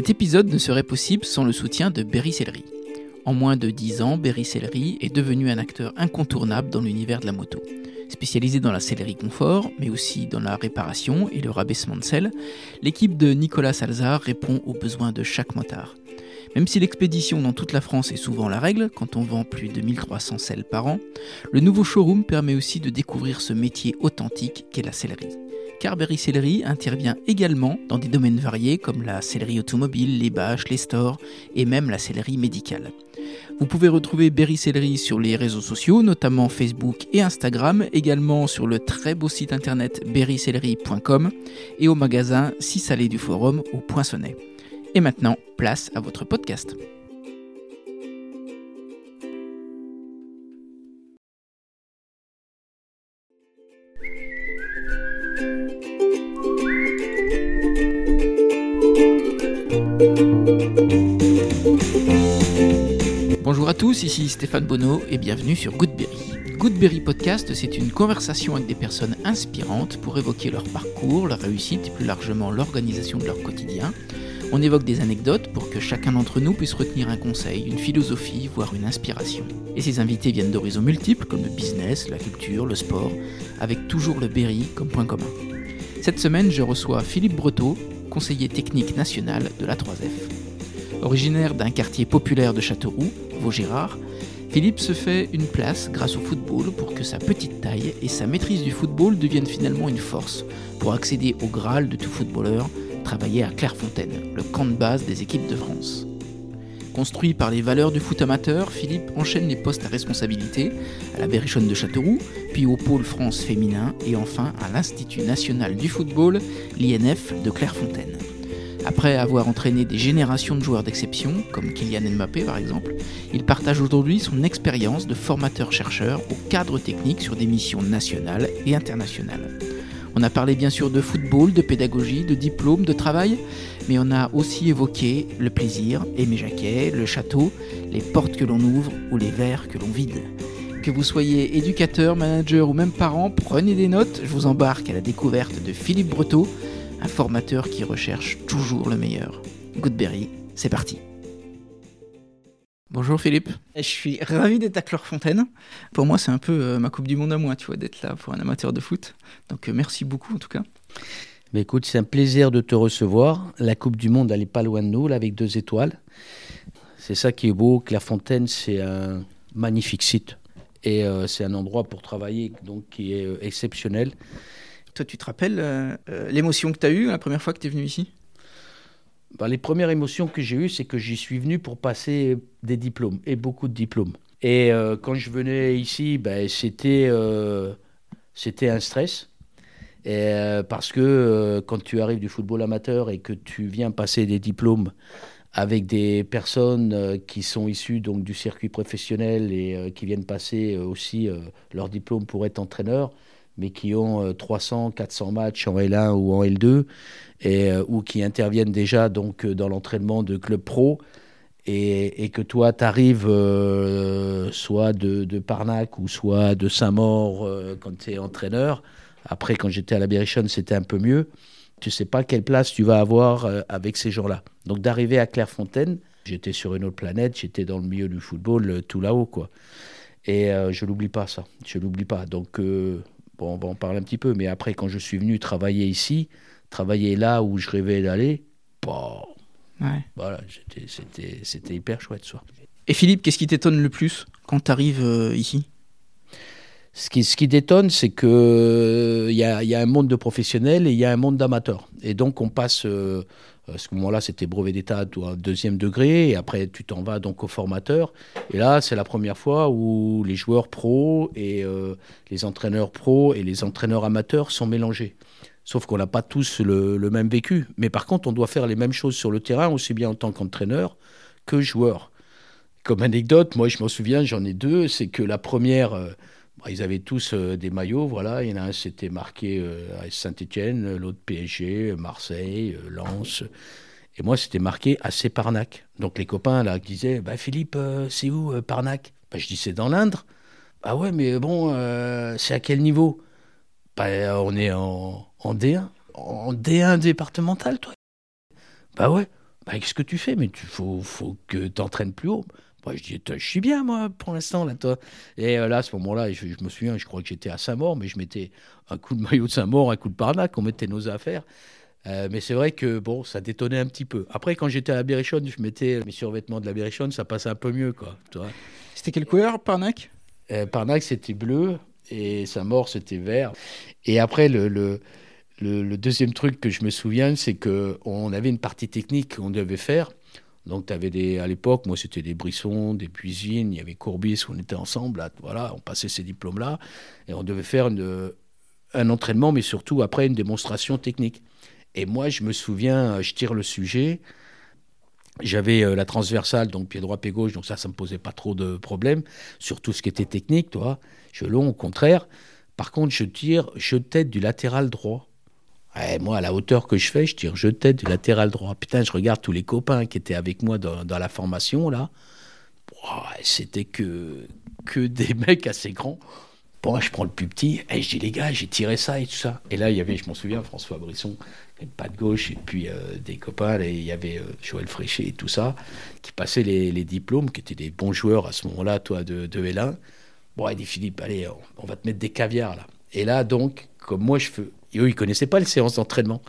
Cet épisode ne serait possible sans le soutien de Berry Sellerie. En moins de 10 ans, Berry Sellerie est devenu un acteur incontournable dans l'univers de la moto. Spécialisé dans la sellerie confort, mais aussi dans la réparation et le rabaissement de selle, l'équipe de Nicolas Salzar répond aux besoins de chaque motard. Même si l'expédition dans toute la France est souvent la règle, quand on vend plus de 1300 selles par an, le nouveau showroom permet aussi de découvrir ce métier authentique qu'est la sellerie. Car Berry Sellerie intervient également dans des domaines variés comme la sellerie automobile, les bâches, les stores et même la sellerie médicale. Vous pouvez retrouver Berry Sellerie sur les réseaux sociaux, notamment Facebook et Instagram, également sur le très beau site internet berrysellerie.com et au magasin 6 allées du Forum au Poinçonnet. Et maintenant, place à votre podcast. Bonjour à tous, ici Stéphane Bonneau et bienvenue sur Goodberry. Goodberry Podcast, c'est une conversation avec des personnes inspirantes pour évoquer leur parcours, leur réussite et plus largement l'organisation de leur quotidien. On évoque des anecdotes pour que chacun d'entre nous puisse retenir un conseil, une philosophie, voire une inspiration. Et ces invités viennent d'horizons multiples comme le business, la culture, le sport, avec toujours le Berry comme point commun. Cette semaine, je reçois Philippe Breteau, conseiller technique national de la 3F. Originaire d'un quartier populaire de Châteauroux, Vaugirard, Philippe se fait une place grâce au football pour que sa petite taille et sa maîtrise du football deviennent finalement une force pour accéder au Graal de tout footballeur, travailler à Clairefontaine, le camp de base des équipes de France. Construit par les valeurs du foot amateur, Philippe enchaîne les postes à responsabilité à la Berrichonne de Châteauroux, puis au pôle France féminin et enfin à l'Institut national du football, l'INF de Clairefontaine. Après avoir entraîné des générations de joueurs d'exception, comme Kylian Mbappé par exemple, il partage aujourd'hui son expérience de formateur-chercheur au cadre technique sur des missions nationales et internationales. On a parlé bien sûr de football, de pédagogie, de diplôme, de travail, mais on a aussi évoqué le plaisir, Aimé Jacquet, le château, les portes que l'on ouvre ou les verres que l'on vide. Que vous soyez éducateur, manager ou même parent, prenez des notes, je vous embarque à la découverte de Philippe Breteau, un formateur qui recherche toujours le meilleur. Goodberry, c'est parti. Bonjour Philippe. Je suis ravi d'être à Clairefontaine. Pour moi, c'est un peu euh, ma Coupe du Monde à moi, tu vois, d'être là pour un amateur de foot. Donc euh, merci beaucoup en tout cas. Mais écoute, c'est un plaisir de te recevoir. La Coupe du Monde, elle n'est pas loin de nous, là, avec deux étoiles. C'est ça qui est beau. Clairefontaine, c'est un magnifique site. Et euh, c'est un endroit pour travailler donc, qui est exceptionnel. Toi, tu te rappelles l'émotion que tu as eue la première fois que tu es venu ici? Ben, les premières émotions que j'ai eues, c'est que j'y suis venu pour passer des diplômes, et beaucoup de diplômes. Et euh, quand je venais ici, ben, c'était, euh, c'était un stress. Euh, parce que quand tu arrives du football amateur et que tu viens passer des diplômes avec des personnes qui sont issues donc, du circuit professionnel et qui viennent passer aussi leur diplôme pour être entraîneur, mais qui ont 300, 400 matchs en L1 ou en L2, et, euh, ou qui interviennent déjà donc euh, dans l'entraînement de club pro, et, et que toi, tu arrives euh, soit de, Parnac ou soit de Saint-Maur quand tu es entraîneur. Après, quand j'étais à la Berrichonne, c'était un peu mieux. Tu sais pas quelle place tu vas avoir avec ces gens-là. Donc d'arriver à Clairefontaine, j'étais sur une autre planète, j'étais dans le milieu du football, tout là-haut, quoi. Et je l'oublie pas, ça. Je l'oublie pas. Donc, bon, on va en parler un petit peu. Mais après, quand je suis venu travailler ici, travailler là où je rêvais d'aller, bon, voilà, c'était hyper chouette. Ça. Et Philippe, qu'est-ce qui t'étonne le plus quand tu arrives euh, ici? Ce qui, ce qui détonne, c'est qu'il il y, a, y, a, un monde de professionnels et il y a un monde d'amateurs. Et donc, on passe, euh, à ce moment-là, c'était brevet d'état à deuxième degré, et après, tu t'en vas donc au formateur. Et là, c'est la première fois où les joueurs pros et euh, les entraîneurs pros et les entraîneurs amateurs sont mélangés. Sauf qu'on n'a pas tous le, même vécu. Mais par contre, on doit faire les mêmes choses sur le terrain, aussi bien en tant qu'entraîneur que joueur. Comme anecdote, moi je m'en souviens, j'en ai deux. C'est que la première, euh, ils avaient tous euh, des maillots, voilà. Il y en a un, c'était marqué euh, à Saint-Etienne, l'autre PSG, Marseille, Lens. Et moi, c'était marqué à Parnac. Donc les copains là disaient bah, Philippe, c'est où Parnac? Bah, Je dis c'est dans l'Indre. Ah ouais, mais bon, c'est à quel niveau? Bah, On est en, en D1 En D1 départemental, toi? Bah ouais. bah, qu'est-ce que tu fais? Mais il faut, faut que tu entraînes plus haut. Moi, je dis, je suis bien, moi, pour l'instant, là, toi. Et là, à ce moment-là, je, me souviens, je crois que j'étais à Saint-Maur, mais je mettais un coup de maillot de Saint-Maur, un coup de Parnac, on mettait nos affaires. mais c'est vrai que bon, ça détonnait un petit peu. Après, quand j'étais à la Berrichonne, je mettais mes survêtements de la Berrichonne, ça passait un peu mieux, quoi. C'était quelle couleur, Parnac? Parnac, c'était bleu et Saint-Maur, c'était vert. Et après, le, le, le, deuxième truc que je me souviens, c'est qu'on avait une partie technique qu'on devait faire. Donc, tu avais des, à l'époque, moi, c'était des Brissons, des Puisines, il y avait Courbis, on était ensemble, voilà, on passait ces diplômes-là, et on devait faire un entraînement, mais surtout après une démonstration technique. Et moi, je me souviens, je tire le sujet, j'avais euh, la transversale, donc pied droit, pied gauche, donc ça, ça me posait pas trop de problèmes sur tout ce qui était technique, toi. Je long, au contraire. Par contre, je tire je tête du latéral droit. Moi, à la hauteur que je fais, je tire je tête du latéral droit. Putain, je regarde tous les copains qui étaient avec moi dans, la formation, là. C'était que, que des mecs assez grands. Bon, je prends le plus petit, et je dis, les gars, j'ai tiré ça et tout ça. Et là, il y avait, je m'en souviens, François Brisson, pas de gauche, et puis euh, des copains, et il y avait euh, Joël Fréchet et tout ça, qui passaient les, diplômes, qui étaient des bons joueurs à ce moment-là, toi, de, de L1. Bon, il dit Philippe, allez, on, va te mettre des caviars là. Et là, donc, comme moi, je fais. eux, ils connaissaient pas les séances d'entraînement.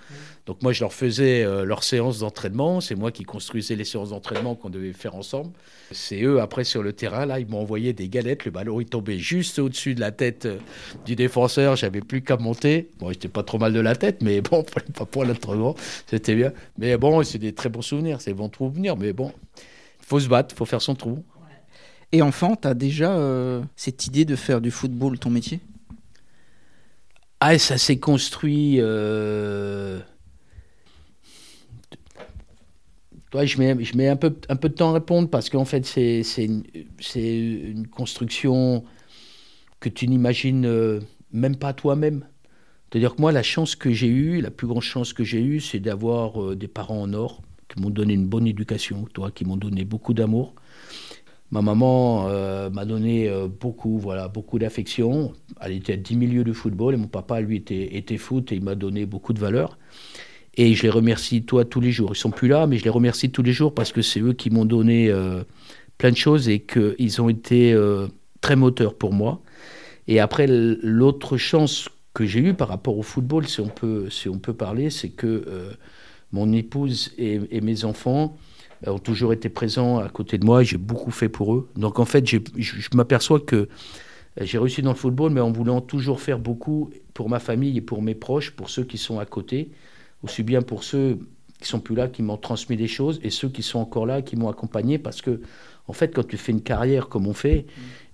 Donc moi, je leur faisais euh, leurs séances d'entraînement. C'est moi qui construisais les séances d'entraînement qu'on devait faire ensemble. C'est eux, après, sur le terrain, là, ils m'ont envoyé des galettes. Le ballon, il tombait juste au-dessus de la tête euh, du défenseur. J'avais plus qu'à monter. Bon, j'étais pas trop mal de la tête, mais bon, pas pour l'entraînement. C'était bien. Mais bon, c'est des très bons souvenirs. C'est bons souvenirs. Mais bon, faut se battre, faut faire son trou. Et enfant, tu as déjà euh, cette idée de faire du football ton métier? Ah, ça s'est construit. Euh... je mets, un, peu, un peu de temps à répondre parce qu'en fait, c'est une, une, construction que tu n'imagines euh, même pas toi-même. C'est-à-dire que moi, la chance que j'ai eue, la plus grande chance que j'ai eue, c'est d'avoir euh, des parents en or qui m'ont donné une bonne éducation, toi, qui m'ont donné beaucoup d'amour. Ma maman euh, m'a donné euh, beaucoup, voilà, beaucoup d'affection. Elle était à 10 milieux de football et mon papa, lui, était, était foot et il m'a donné beaucoup de valeur. Et je les remercie, toi, tous les jours. Ils sont plus là, mais je les remercie tous les jours parce que c'est eux qui m'ont donné euh, plein de choses et qu'ils ont été très moteurs pour moi. Et après, l'autre chance que j'ai eue par rapport au football, si on peut, si on peut parler, c'est que mon épouse et mes enfants ont toujours été présents à côté de moi et j'ai beaucoup fait pour eux. Donc en fait, je, m'aperçois que euh, j'ai réussi dans le football, mais en voulant toujours faire beaucoup pour ma famille et pour mes proches, pour ceux qui sont à côté, aussi bien pour ceux qui sont plus là, qui m'ont transmis des choses, et ceux qui sont encore là, qui m'ont accompagné, parce que en fait, quand tu fais une carrière comme on fait,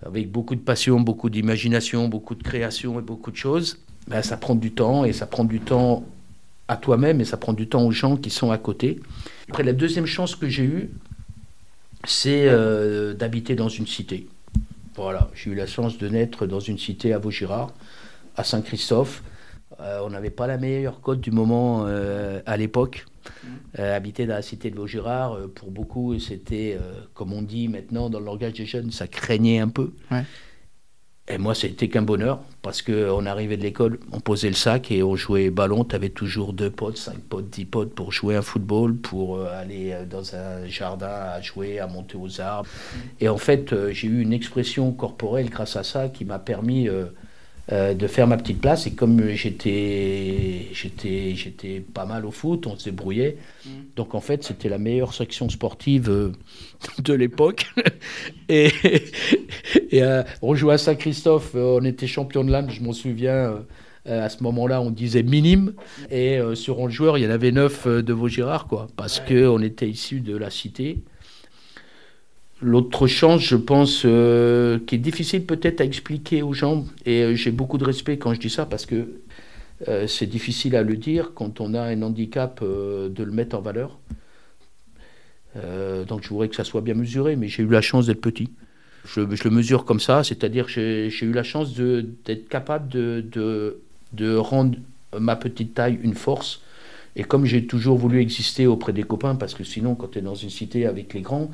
avec beaucoup de passion, beaucoup d'imagination, beaucoup de création et beaucoup de choses, ben, ça prend du temps, et ça prend du temps à toi-même, et ça prend du temps aux gens qui sont à côté. Après, la deuxième chance que j'ai eue, c'est euh, d'habiter dans une cité. Voilà, j'ai eu la chance de naître dans une cité à Vaugirard, à Saint-Christophe. Euh, on n'avait pas la meilleure côte du moment euh, à l'époque. habiter dans la cité de Vaugirard, pour beaucoup, c'était, comme on dit maintenant dans le langage des jeunes, ça craignait un peu. Et moi, c'était qu'un bonheur, parce qu'on arrivait de l'école, on posait le sac et on jouait ballon. Tu avais toujours deux potes, cinq potes, dix potes pour jouer un football, pour euh, aller euh, dans un jardin à jouer, à monter aux arbres. Et en fait, euh, j'ai eu une expression corporelle grâce à ça qui m'a permis euh, de faire ma petite place. Et comme j'étais, j'étais, j'étais pas mal au foot, on se débrouillait. Mm. Donc en fait, c'était la meilleure section sportive euh, de l'époque. et, et euh, on jouait à Saint-Christophe, on était champion de l'âme, je m'en souviens. à ce moment-là, on disait minime. Et sur 11 joueurs, il y en avait 9 de Vaugirard, quoi. Parce qu'on était issus de la cité. L'autre chance, je pense, euh, qui est difficile peut-être à expliquer aux gens, et euh, j'ai beaucoup de respect quand je dis ça, parce que euh, c'est difficile à le dire quand on a un handicap de le mettre en valeur. donc je voudrais que ça soit bien mesuré, mais j'ai eu la chance d'être petit. Je, le mesure comme ça, c'est-à-dire j'ai eu la chance d'être capable de, de, de rendre ma petite taille une force. Et comme j'ai toujours voulu exister auprès des copains, parce que sinon, quand tu es dans une cité avec les grands,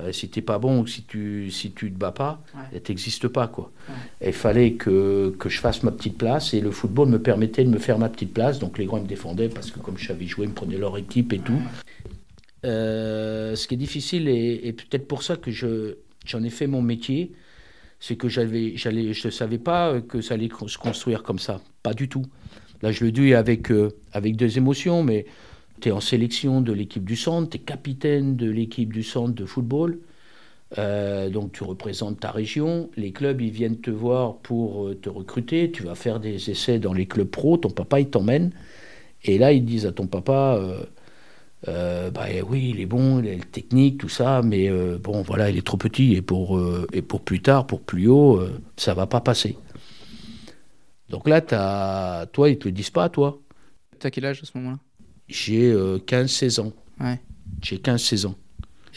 euh, si t'es pas bon ou si tu si tu te bats pas, ouais. t'existes pas quoi. Il fallait que, que, je fasse ma petite place et le football me permettait de me faire ma petite place. Donc les grands me défendaient parce que comme je savais jouer, ils me prenaient leur équipe et tout. Euh, ce qui est difficile, et, peut-être pour ça que je, j'en ai fait mon métier, c'est que j'avais, j'allais, je ne savais pas que ça allait se construire comme ça. Pas du tout. Là, je le dis avec, euh, avec deux émotions, mais tu es en sélection de l'équipe du centre, tu es capitaine de l'équipe du centre de football. Euh, donc tu représentes ta région, les clubs ils viennent te voir pour te recruter, tu vas faire des essais dans les clubs pro, ton papa il t'emmène, et là ils disent à ton papa, euh, bah, oui, il est bon, il a le technique, tout ça, mais euh, bon, voilà, il est trop petit et pour, euh, plus tard, pour plus haut, ça va pas passer. Donc là, toi, ils te le disent pas, toi. T'as quel âge à ce moment-là? J'ai 15-16 ans. Ouais. J'ai 15-16 ans.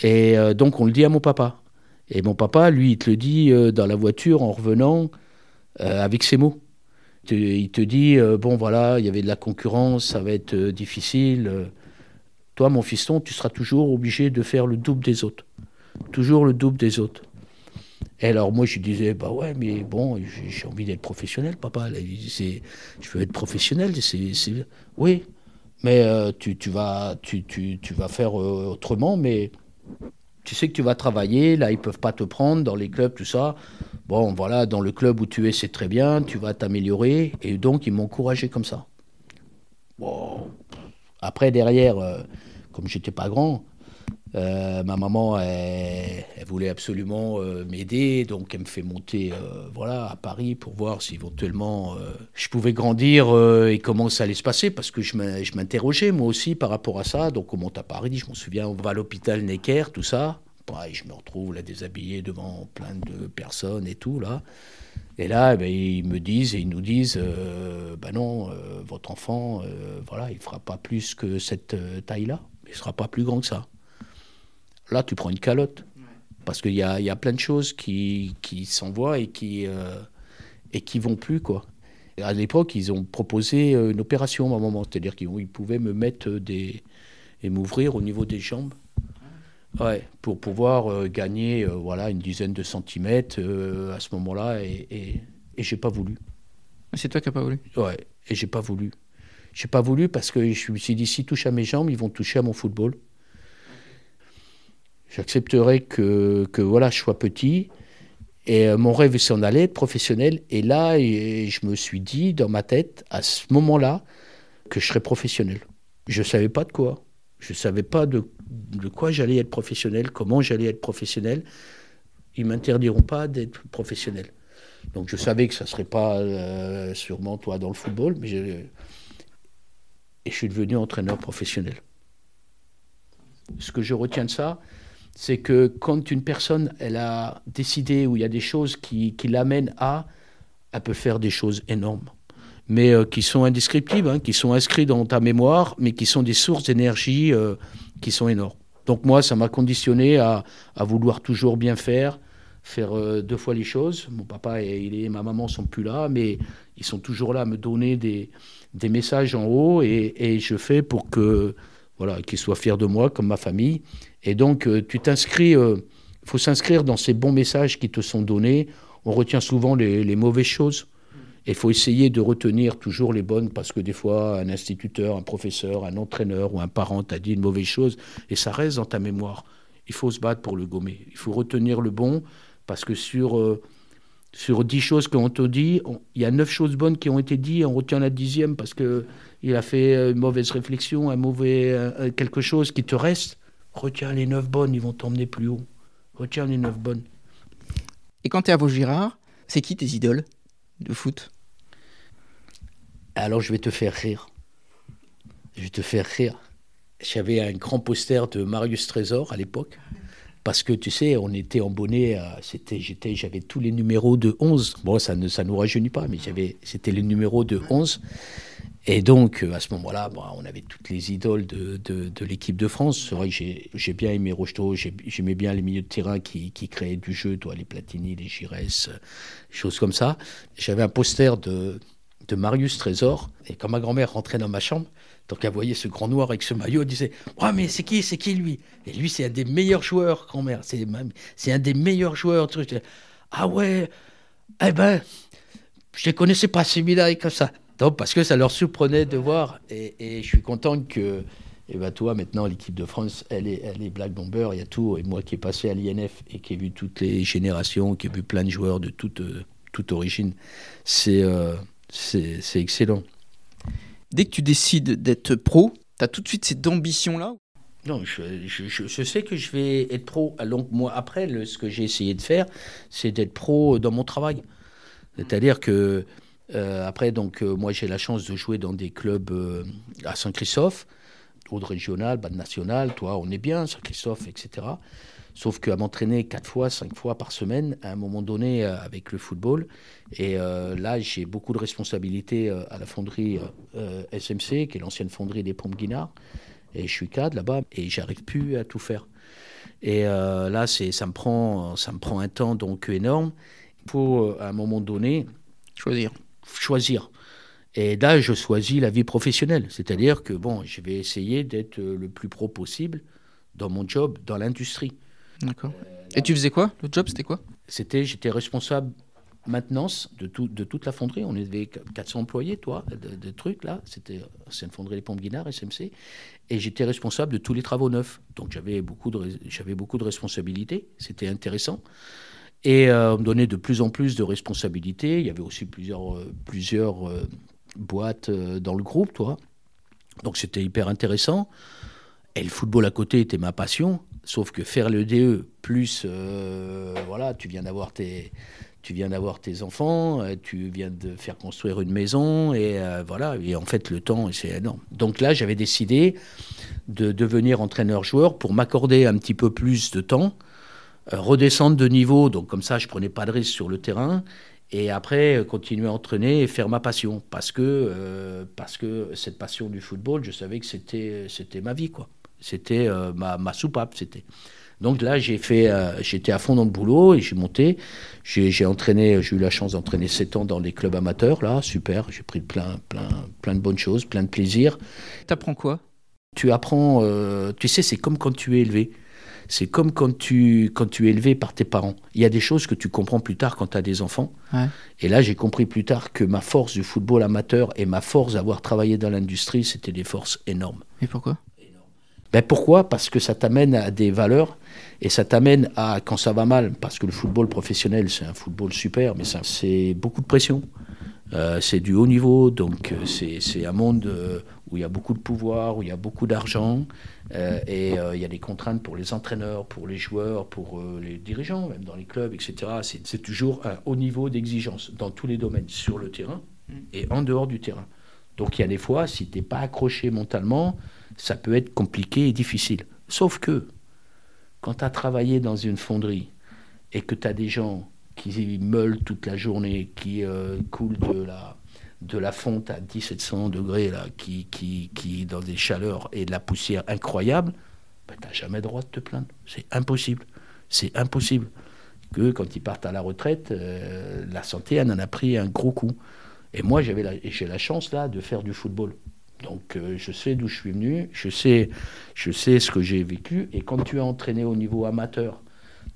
Et donc, on le dit à mon papa. Et mon papa, lui, il te le dit dans la voiture en revenant avec ses mots. Il te dit, bon, voilà, il y avait de la concurrence, ça va être difficile toi, mon fiston, tu seras toujours obligé de faire le double des autres. Toujours le double des autres. Et alors moi, je disais, bah ouais, mais bon, j'ai envie d'être professionnel, papa. je veux être professionnel. C'est, oui, mais euh, tu, tu, vas, tu, tu, tu vas faire euh, autrement, mais tu sais que tu vas travailler, là, ils peuvent pas te prendre dans les clubs, tout ça. Bon, voilà, dans le club où tu es, c'est très bien, tu vas t'améliorer. Et donc, ils m'ont encouragé comme ça. Bon, après, derrière, euh, comme j'étais pas grand, euh, ma maman, elle, voulait absolument euh, m'aider, donc elle me fait monter voilà, à Paris pour voir si éventuellement je pouvais grandir et comment ça allait se passer, parce que je m'interrogeais moi aussi par rapport à ça. Donc on monte à Paris, je m'en souviens, on va à l'hôpital Necker, tout ça. je me retrouve là déshabillé devant plein de personnes et tout là. Et là, eh ben, ils me disent et ils nous disent, ben non, euh, votre enfant, euh, voilà, il fera pas plus que cette taille-là, il sera pas plus grand que ça. Là, tu prends une calotte, parce qu'il y a, y a, plein de choses qui, qui s'envoient et qui et qui vont plus quoi. À l'époque, ils ont proposé une opération à un moment, c'est-à-dire qu'ils pouvaient me mettre des et m'ouvrir au niveau des jambes Ouais, pour pouvoir euh, gagner euh, voilà, une dizaine de centimètres euh, à ce moment-là, et, et, et j'ai pas voulu. C'est toi qui n'as pas voulu Ouais, et j'ai pas voulu. J'ai pas voulu parce que je me suis dit, s'ils touchent à mes jambes, ils vont toucher à mon football. J'accepterai que, que voilà, je sois petit. Et mon rêve, c'est en aller, être professionnel. Et là, je me suis dit dans ma tête, à ce moment-là, que je serais professionnel. Je ne savais pas de quoi. Je ne savais pas de de quoi j'allais être professionnel, comment j'allais être professionnel. Ils m'interdiront pas d'être professionnel. Donc je savais que ça ne serait pas euh, sûrement toi dans le football, mais et je suis devenu entraîneur professionnel. Ce que je retiens de ça, c'est que quand une personne elle a décidé ou il y a des choses qui, qui l'amènent à, elle peut faire des choses énormes, mais euh, qui sont indescriptibles, hein, qui sont inscrites dans ta mémoire, mais qui sont des sources d'énergie. Euh, qui sont énormes. Donc moi, ça m'a conditionné à, à, vouloir toujours bien faire, faire euh, deux fois les choses. Mon papa et, il et ma maman sont plus là, mais ils sont toujours là à me donner des, des messages en haut et, et, je fais pour que voilà qu'ils soient fiers de moi comme ma famille. Et donc euh, tu t'inscris, il euh, faut s'inscrire dans ces bons messages qui te sont donnés. On retient souvent les, mauvaises choses. Il faut essayer de retenir toujours les bonnes parce que des fois, un instituteur, un professeur, un entraîneur ou un parent t'a dit une mauvaise chose et ça reste dans ta mémoire. Il faut se battre pour le gommer. Il faut retenir le bon parce que sur, euh, sur dix choses qu'on te dit, il y a neuf choses bonnes qui ont été dites, on retient la dixième parce qu'il a fait une mauvaise réflexion, un mauvais quelque chose qui te reste. Retiens les neuf bonnes, ils vont t'emmener plus haut. Retiens les neuf bonnes. Et quand tu es à Vaugirard, c'est qui tes idoles de foot? Alors je vais te faire rire. Je vais te faire rire. J'avais un grand poster de Marius Trésor à l'époque. Parce que tu sais, on était en bonnet, c'était, j'étais, j'avais tous les numéros de 11. Bon, ça ne ça nous rajeunit pas, mais j'avais, c'était les numéros de 11. Et donc, à ce moment-là, on avait toutes les idoles de, l'équipe de France. C'est vrai que j'ai, bien aimé Rocheteau, j'aimais bien les milieux de terrain qui, créaient du jeu, toi, les Platini, les Giresse, choses comme ça. J'avais un poster de, Marius Trésor. Et quand ma grand-mère rentrait dans ma chambre, donc elle voyait ce grand noir avec ce maillot, elle disait Ouais, mais c'est qui C'est qui lui? Et lui, c'est un des meilleurs joueurs, grand-mère. C'est, un des meilleurs joueurs. Ah ouais Eh ben, je ne connaissais pas celui-là comme ça. Donc, parce que ça leur surprenait de voir. Et, je suis content que, Et ben toi, maintenant, l'équipe de France, elle est, elle est Black Bomber, il y a tout. Et moi qui ai passé à l'INF et qui ai vu toutes les générations, qui ai vu plein de joueurs de toute, toute origine, c'est c'est excellent. Dès que tu décides d'être pro, tu as tout de suite cette ambition-là? Non, je, je, sais que je vais être pro. Donc, moi, après, ce que j'ai essayé de faire, c'est d'être pro dans mon travail. C'est-à-dire que, euh, après, donc, euh, moi, j'ai la chance de jouer dans des clubs euh, à Saint-Christophe, haut régional, bas national, toi, on est bien, Saint-Christophe, etc. Sauf qu'à m'entraîner quatre fois, cinq fois par semaine, à un moment donné, avec le football, et là, j'ai beaucoup de responsabilités à la fonderie SMC, qui est l'ancienne fonderie des pompes Guinard. Et je suis cadre là-bas et j'arrive plus à tout faire. Et là, c'est, ça, me prend, ça me prend un temps donc énorme. Euh, à un moment donné, choisir. Choisir. Et là, je choisis la vie professionnelle. C'est-à-dire que, bon, je vais essayer d'être le plus pro possible dans mon job, dans l'industrie. D'accord. Et tu faisais quoi? Le job, c'était quoi? C'était, j'étais responsable maintenance de, tout, de toute la fonderie. On avait 400 employés, toi, de, trucs là. C'était une fonderie des pompes Guinard, SMC. Et j'étais responsable de tous les travaux neufs. Donc j'avais beaucoup de, beaucoup de responsabilités. C'était intéressant. Et euh, on me donnait de plus en plus de responsabilités. Il y avait aussi plusieurs, euh, plusieurs euh, boîtes dans le groupe, toi. Donc c'était hyper intéressant. Et le football à côté était ma passion. Sauf que faire le DE, plus, voilà, tu viens d'avoir tes, tu viens d'avoir tes enfants, tu viens de faire construire une maison, et voilà, et en fait le temps, c'est énorme. Donc là, j'avais décidé de devenir entraîneur-joueur pour m'accorder un petit peu plus de temps, redescendre de niveau, donc comme ça, je prenais pas de risque sur le terrain, et après continuer à entraîner et faire ma passion, parce que, parce que cette passion du football, je savais que c'était, c'était ma vie, quoi. C'était ma, ma soupape, c'était. Donc là, j'ai fait, euh, j'étais à fond dans le boulot et j'ai monté. J'ai entraîné, j'ai eu la chance d'entraîner 7 ans dans les clubs amateurs, là, super. J'ai pris plein, plein, plein de bonnes choses, plein de plaisir. T'apprends quoi? Tu apprends, euh, tu sais, c'est comme quand tu es élevé. C'est comme quand tu, quand tu es élevé par tes parents. Il y a des choses que tu comprends plus tard quand tu as des enfants. Et là, j'ai compris plus tard que ma force du football amateur et ma force d'avoir travaillé dans l'industrie, c'était des forces énormes. Et pourquoi? Ben pourquoi? Parce que ça t'amène à des valeurs et ça t'amène à, quand ça va mal, parce que le football professionnel, c'est un football super, mais c'est beaucoup de pression. Euh, c'est du haut niveau, donc euh, c'est un monde euh, où il y a beaucoup de pouvoir, où il y a beaucoup d'argent, et il y a des contraintes pour les entraîneurs, pour les joueurs, pour les dirigeants, même dans les clubs, etc. C'est toujours un haut niveau d'exigence dans tous les domaines, sur le terrain et en dehors du terrain. Donc il y a des fois, si tu n'es pas accroché mentalement, ça peut être compliqué et difficile. Sauf que, quand tu as travaillé dans une fonderie et que tu as des gens qui meulent toute la journée, qui euh, coulent de la, de la fonte à 1700 degrés, là, qui, qui, qui, dans des chaleurs et de la poussière incroyable, ben, tu n'as jamais droit de te plaindre. C'est impossible. C'est impossible. Que quand ils partent à la retraite, euh, la santé, elle en a pris un gros coup. Et moi, j'avais j'ai la chance là de faire du football. Donc euh, je sais d'où je suis venu, je sais, je sais ce que j'ai vécu. Et quand tu es entraîné au niveau amateur,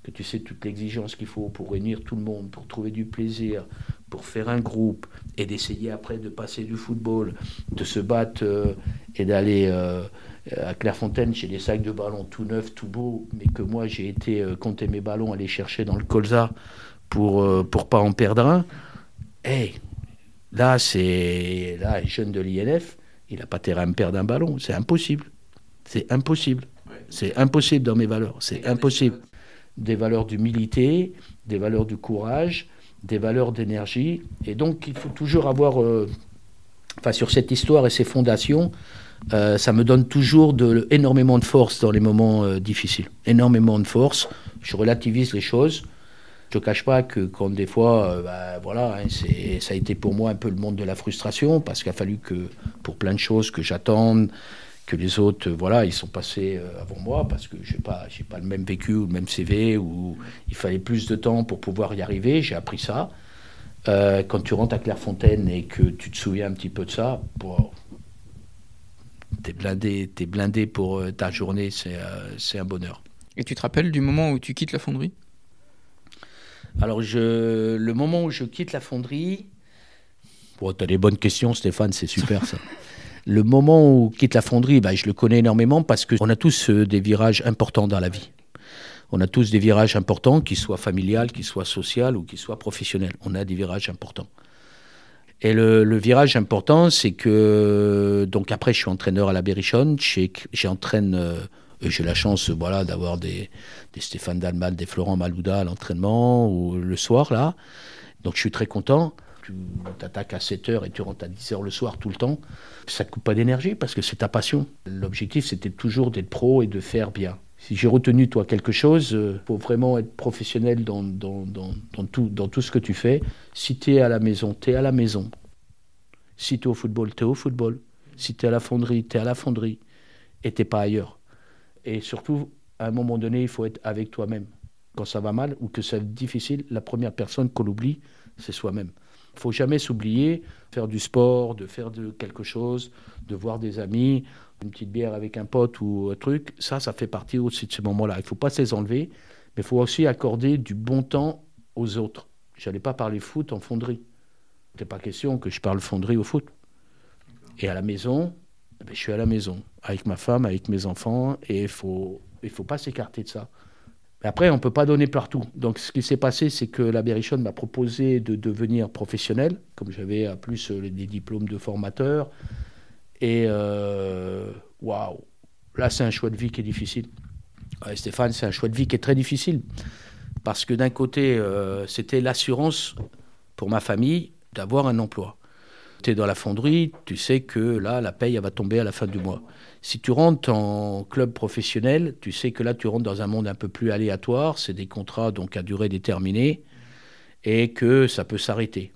que tu sais toute l'exigence qu'il faut pour réunir tout le monde, pour trouver du plaisir, pour faire un groupe, et d'essayer après de passer du football, de se battre euh, et d'aller euh, à Clairefontaine chez des sacs de ballons tout neufs, tout beaux, mais que moi j'ai été compter mes ballons, aller chercher dans le colza pour pour pas en perdre un. Hey, là c'est là jeune de l'INF, il n'a pas terrain à me perdre un ballon. C'est impossible. C'est impossible. C'est impossible dans mes valeurs. C'est impossible. Des valeurs d'humilité, des valeurs du courage, des valeurs d'énergie. Et donc, il faut toujours avoir. Euh, enfin, sur cette histoire et ses fondations, euh, ça me donne toujours de, énormément de force dans les moments euh, difficiles. Énormément de force. Je relativise les choses. Je ne cache pas que quand des fois, bah, voilà, hein, ça a été pour moi un peu le monde de la frustration, parce qu'il a fallu que, pour plein de choses, que j'attende, que les autres, euh, voilà, ils sont passés euh, avant moi, parce que je n'ai pas, pas le même vécu ou le même CV, où il fallait plus de temps pour pouvoir y arriver, j'ai appris ça. quand tu rentres à Clairefontaine et que tu te souviens un petit peu de ça, tu es blindé, es blindé pour ta journée, c'est un bonheur. Et tu te rappelles du moment où tu quittes la fonderie? Alors, je, le moment où je quitte la fonderie. Bon, tu as des bonnes questions, Stéphane, c'est super ça. Le moment où quitte la fonderie, bah, je le connais énormément parce qu'on a tous euh, des virages importants dans la vie. On a tous des virages importants, qu'ils soient familiales, qu'ils soient sociaux ou qu'ils soient professionnels. On a des virages importants. Et le, virage important, c'est que donc après, je suis entraîneur à la Berrichonne. J'entraîne, euh, j'ai la chance, voilà, d'avoir des, des, Stéphane Dalmal, des Florent Malouda à l'entraînement ou le soir là. Donc je suis très content tu t'attaques à 7 heures et tu rentres à 10 heures le soir tout le temps, ça ne coupe pas d'énergie parce que c'est ta passion. L'objectif, c'était toujours d'être pro et de faire bien. Si j'ai retenu, toi, quelque chose, il euh, faut vraiment être professionnel dans tout ce que tu fais. Si tu es à la maison, tu es à la maison. Si tu es au football, tu es au football. Si tu es à la fonderie, tu es à la fonderie. Et tu pas ailleurs. Et surtout, à un moment donné, il faut être avec toi-même. Quand ça va mal ou que c'est difficile, la première personne qu'on oublie, c'est soi-même. Il faut jamais s'oublier, faire du sport, de faire quelque chose, de voir des amis, une petite bière avec un pote ou un truc, ça, ça fait partie aussi de ces moments-là. Il ne faut pas se les enlever, mais il faut aussi accorder du bon temps aux autres. Je n'allais pas parler foot en fonderie. Il pas question que je parle fonderie au foot. Et à la maison, eh ben, je suis à la maison, avec ma femme, avec mes enfants, et il faut, il faut pas s'écarter de ça après, on ne peut pas donner partout. Donc, ce qui s'est passé, c'est que la Berrichonne m'a proposé de devenir professionnel, comme j'avais à plus euh, des diplômes de formateur. Et euh, waouh, là, c'est un choix de vie qui est difficile. Stéphane, c'est un choix de vie qui est très difficile. Parce que d'un côté, euh, c'était l'assurance pour ma famille d'avoir un emploi. Tu dans la fonderie, tu sais que là, la paye, elle va tomber à la fin du mois. Si tu rentres en club professionnel, tu sais que là, tu rentres dans un monde un peu plus aléatoire. C'est des contrats donc à durée déterminée et que ça peut s'arrêter.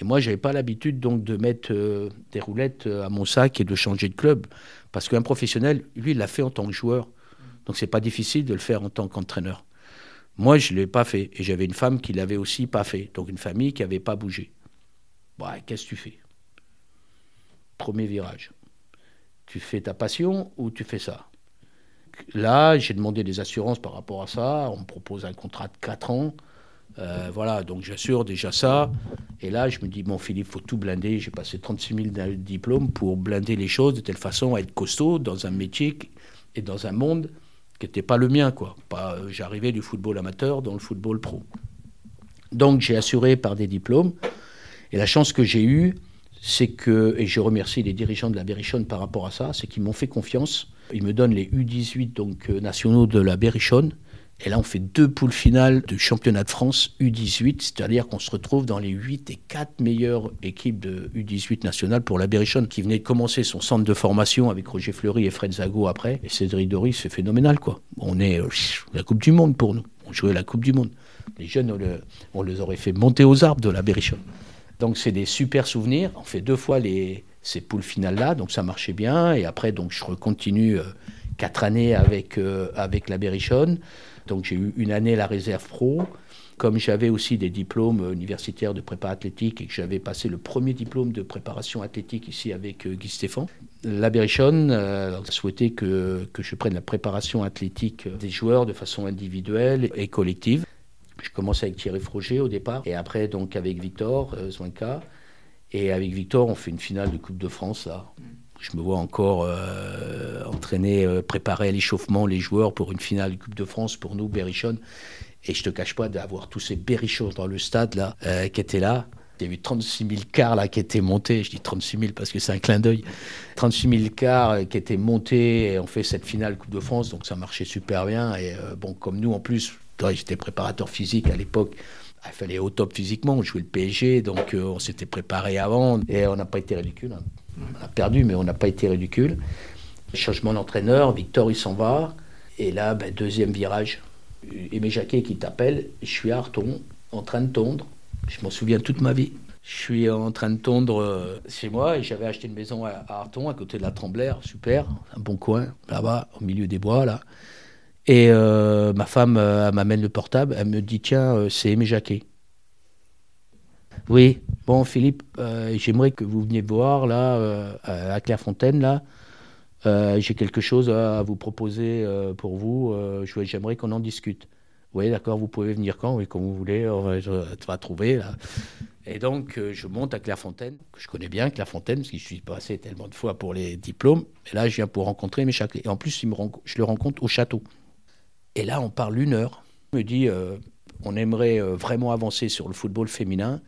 Et moi, je n'avais pas l'habitude donc de mettre euh, des roulettes euh, à mon sac et de changer de club. Parce qu'un professionnel, lui, il l'a fait en tant que joueur. Donc, c'est pas difficile de le faire en tant qu'entraîneur. Moi, je ne l'ai pas fait. Et j'avais une femme qui l'avait aussi pas fait. Donc, une famille qui n'avait pas bougé. Ouais, qu'est-ce que tu fais? Premier virage tu fais ta passion ou tu fais ça Là, j'ai demandé des assurances par rapport à ça. On me propose un contrat de 4 ans. Euh, voilà, donc j'assure déjà ça. Et là, je me dis, bon, Philippe, faut tout blinder. J'ai passé 36 000 diplômes pour blinder les choses de telle façon à être costaud dans un métier et dans un monde qui n'était pas le mien, quoi. Pas, euh, j'arrivais du football amateur dans le football pro. Donc, j'ai assuré par des diplômes. Et la chance que j'ai eue, c'est que, et je remercie les dirigeants de la Berrichonne par rapport à ça, c'est qu'ils m'ont fait confiance. Ils me donnent les U18 donc, euh, nationaux de la Berrichonne. Et là, on fait deux poules finales du championnat de France U18, c'est-à-dire qu'on se retrouve dans les 8 et 4 meilleures équipes de U18 nationales pour la Berrichonne, qui venait de commencer son centre de formation avec Roger Fleury et Fred Zago après. Et Cédric Doris, c'est phénoménal, quoi. On est euh, la Coupe du Monde pour nous. On jouait la Coupe du Monde. Les jeunes, on, on les aurait fait monter aux arbres de la Berrichonne. Donc c'est des super souvenirs. On fait deux fois ces poules finales-là, donc ça marchait bien. Et après, donc je continue euh, quatre années avec, euh, avec la Berrichonne. Donc j'ai eu une année la réserve pro. Comme j'avais aussi des diplômes universitaires de prépa athlétique et que j'avais passé le premier diplôme de préparation athlétique ici avec euh, Guy Stéphane, la Berrichonne a souhaité que, que je prenne la préparation athlétique des joueurs de façon individuelle et collective. Je commençais avec Thierry Froger au départ, et après donc avec Victor euh, Et avec Victor, on fait une finale de Coupe de France là. Je me vois encore euh, entraîner, euh, préparer l'échauffement les joueurs pour une finale de Coupe de France pour nous, Berrichon. Et je te cache pas d'avoir tous ces Berrichons dans le stade là, euh, qui étaient là. Il y a eu 36 000 cars là, qui étaient montés. Je dis 36 000 parce que c'est un clin d'œil. 36 000 cars qui étaient montés et on fait cette finale Coupe de France. Donc ça marchait super bien. Et bon, comme nous en plus, J'étais préparateur physique à l'époque. Il fallait au top physiquement. On jouait le PSG, donc euh, on s'était préparé avant. Et on n'a pas été ridicule. Hein. On a perdu, mais on n'a pas été ridicule. Changement d'entraîneur, Victor il s'en va. Et là, ben, deuxième virage. Aimé Jacquet qui t'appelle. Je suis à Arton, en train de tondre. Je m'en souviens toute ma vie. Je suis en train de tondre euh, chez moi et j'avais acheté une maison à Arton, à côté de la Tremblère, super, un bon coin, là-bas, au milieu des bois, là. Et euh, ma femme euh, m'amène le portable, elle me dit Tiens, euh, c'est Aimé Jacquet. Oui, bon, Philippe, j'aimerais que vous veniez voir là, à Clairefontaine, là. J'ai quelque chose à vous proposer pour vous. J'aimerais qu'on en discute. Oui, d'accord, vous pouvez venir quand Oui, quand vous voulez, on va, trouver. Là. Et donc, je monte à Clairefontaine, que je connais bien, Clairefontaine, parce que je suis passé tellement de fois pour les diplômes. Et là, je viens pour rencontrer mes châteaux. Et en plus, je le rencontre au château. Et là, on parle une heure. Il me dit, euh, on aimerait euh, vraiment avancer sur le football féminin.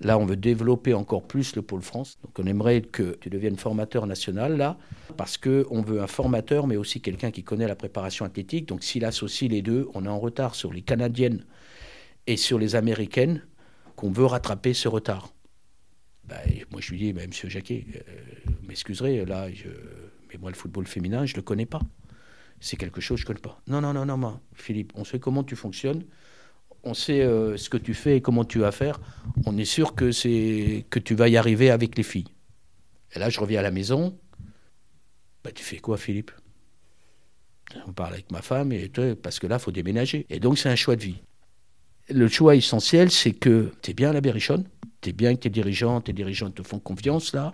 Là, on veut développer encore plus le pôle France. Donc, on aimerait que tu deviennes formateur national, là, parce qu'on veut un formateur, mais aussi quelqu'un qui connaît la préparation athlétique. Donc, s'il associe les deux, on est en retard sur les Canadiennes et sur les Américaines, qu'on veut rattraper ce retard. Ben, moi, je lui dis, ben, monsieur Jacquet, euh, m'excuserez, là, mais moi, le football féminin, je ne le connais pas. C'est quelque chose que je ne pas. Non, non, non, non, non, Philippe, on sait comment tu fonctionnes on sait euh, ce que tu fais et comment tu vas faire, on est sûr que, c'est, que tu vas y arriver avec les filles. Et là, je reviens à la maison. Bah, tu fais quoi, Philippe? On parle avec ma femme, et, parce que là, il faut déménager. Et donc, c'est un choix de vie. Le choix essentiel, c'est que tu es bien à la Berrichonne, tu es bien que tes dirigeants, tes dirigeants te font confiance là.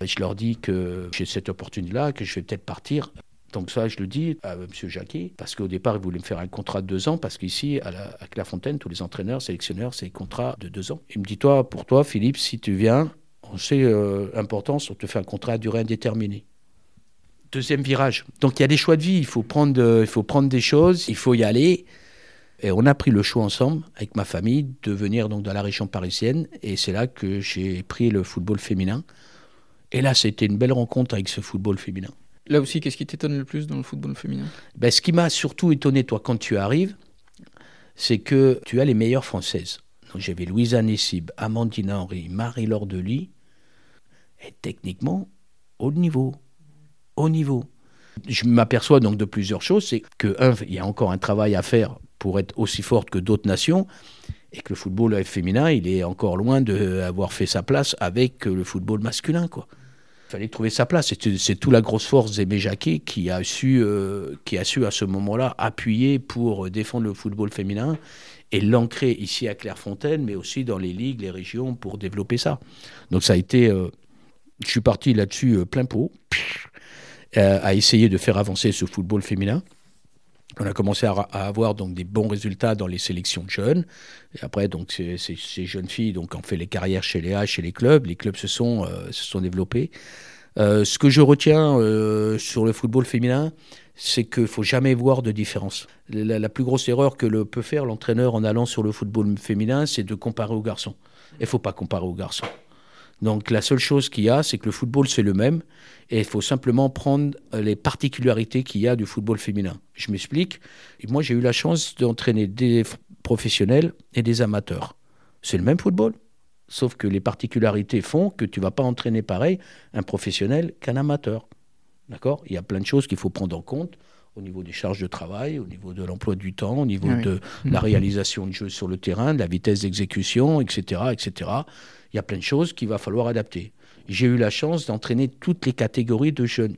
Et je leur dis que j'ai cette opportunité-là, que je vais peut-être partir. Donc ça, je le dis à M. Jacquet, parce qu'au départ, il voulait me faire un contrat de deux ans, parce qu'ici, à, la, à Clairefontaine, tous les entraîneurs, sélectionneurs, c'est contrat de deux ans. Il me dit, toi, pour toi, Philippe, si tu viens, on sait euh, l'importance, on te fait un contrat à durée indéterminée. Deuxième virage. Donc il y a des choix de vie, il faut prendre, euh, il faut prendre des choses, il faut y aller. Et on a pris le choix ensemble, avec ma famille, de venir donc dans la région parisienne. Et c'est là que j'ai pris le football féminin. Et là, c'était une belle rencontre avec ce football féminin. Là aussi, qu'est-ce qui t'étonne le plus dans le football féminin? Ben, Ce qui m'a surtout étonné, toi, quand tu arrives, c'est que tu as les meilleures françaises. J'avais Louisa Nessib, Amandine Henry, Marie-Laure Delis, et techniquement, haut niveau. Haut niveau. Je m'aperçois donc de plusieurs choses. C'est que, il y a encore un travail à faire pour être aussi forte que d'autres nations, et que le football féminin, il est encore loin d'avoir fait sa place avec le football masculin, quoi fallait trouver sa place. C'est toute la grosse force d'Aimé Jacquet qui a su, euh, qui a su à ce moment-là appuyer pour défendre le football féminin et l'ancrer ici à Clairefontaine, mais aussi dans les ligues, les régions pour développer ça. Donc ça a été, euh, je suis parti là-dessus euh, plein pot, à essayer de faire avancer ce football féminin. On a commencé à, avoir donc des bons résultats dans les sélections de jeunes. Et après, donc ces, jeunes filles donc ont fait les carrières chez les H, chez les clubs. Les clubs se sont euh, se sont développés. Euh, ce que je retiens euh, sur le football féminin, c'est qu'il faut jamais voir de différence. La, la, plus grosse erreur que le peut faire l'entraîneur en allant sur le football féminin, c'est de comparer aux garçons. Il faut pas comparer aux garçons. Donc la seule chose qu'il y a, c'est que le football, c'est le même, et il faut simplement prendre les particularités qu'il y a du football féminin. Je m'explique. Moi, j'ai eu la chance d'entraîner des professionnels et des amateurs. C'est le même football, sauf que les particularités font que tu vas pas entraîner pareil un professionnel qu'un amateur. D'accord? Il y a plein de choses qu'il faut prendre en compte au niveau des charges de travail, au niveau de l'emploi du temps, au niveau de la réalisation de jeux sur le terrain, de la vitesse d'exécution, etc., etc. Il y a plein de choses qu'il va falloir adapter. J'ai eu la chance d'entraîner toutes les catégories de jeunes.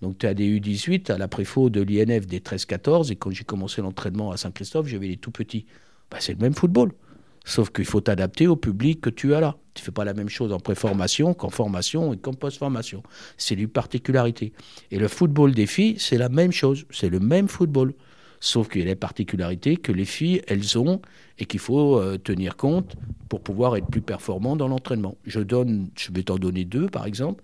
Donc tu as des U18 à la préfaux de l'INF des 13-14, et quand j'ai commencé l'entraînement à Saint-Christophe, j'avais les tout petits. Bah, c'est le même football. Sauf qu'il faut t'adapter au public que tu as là. Tu ne fais pas la même chose en préformation qu'en formation et qu'en post-formation. C'est une particularité. Et le football des filles, c'est la même chose. C'est le même football. Sauf qu'il y a des particularités que les filles, elles ont et qu'il faut euh, tenir compte pour pouvoir être plus performant dans l'entraînement. Je, donne, je vais t'en donner deux, par exemple.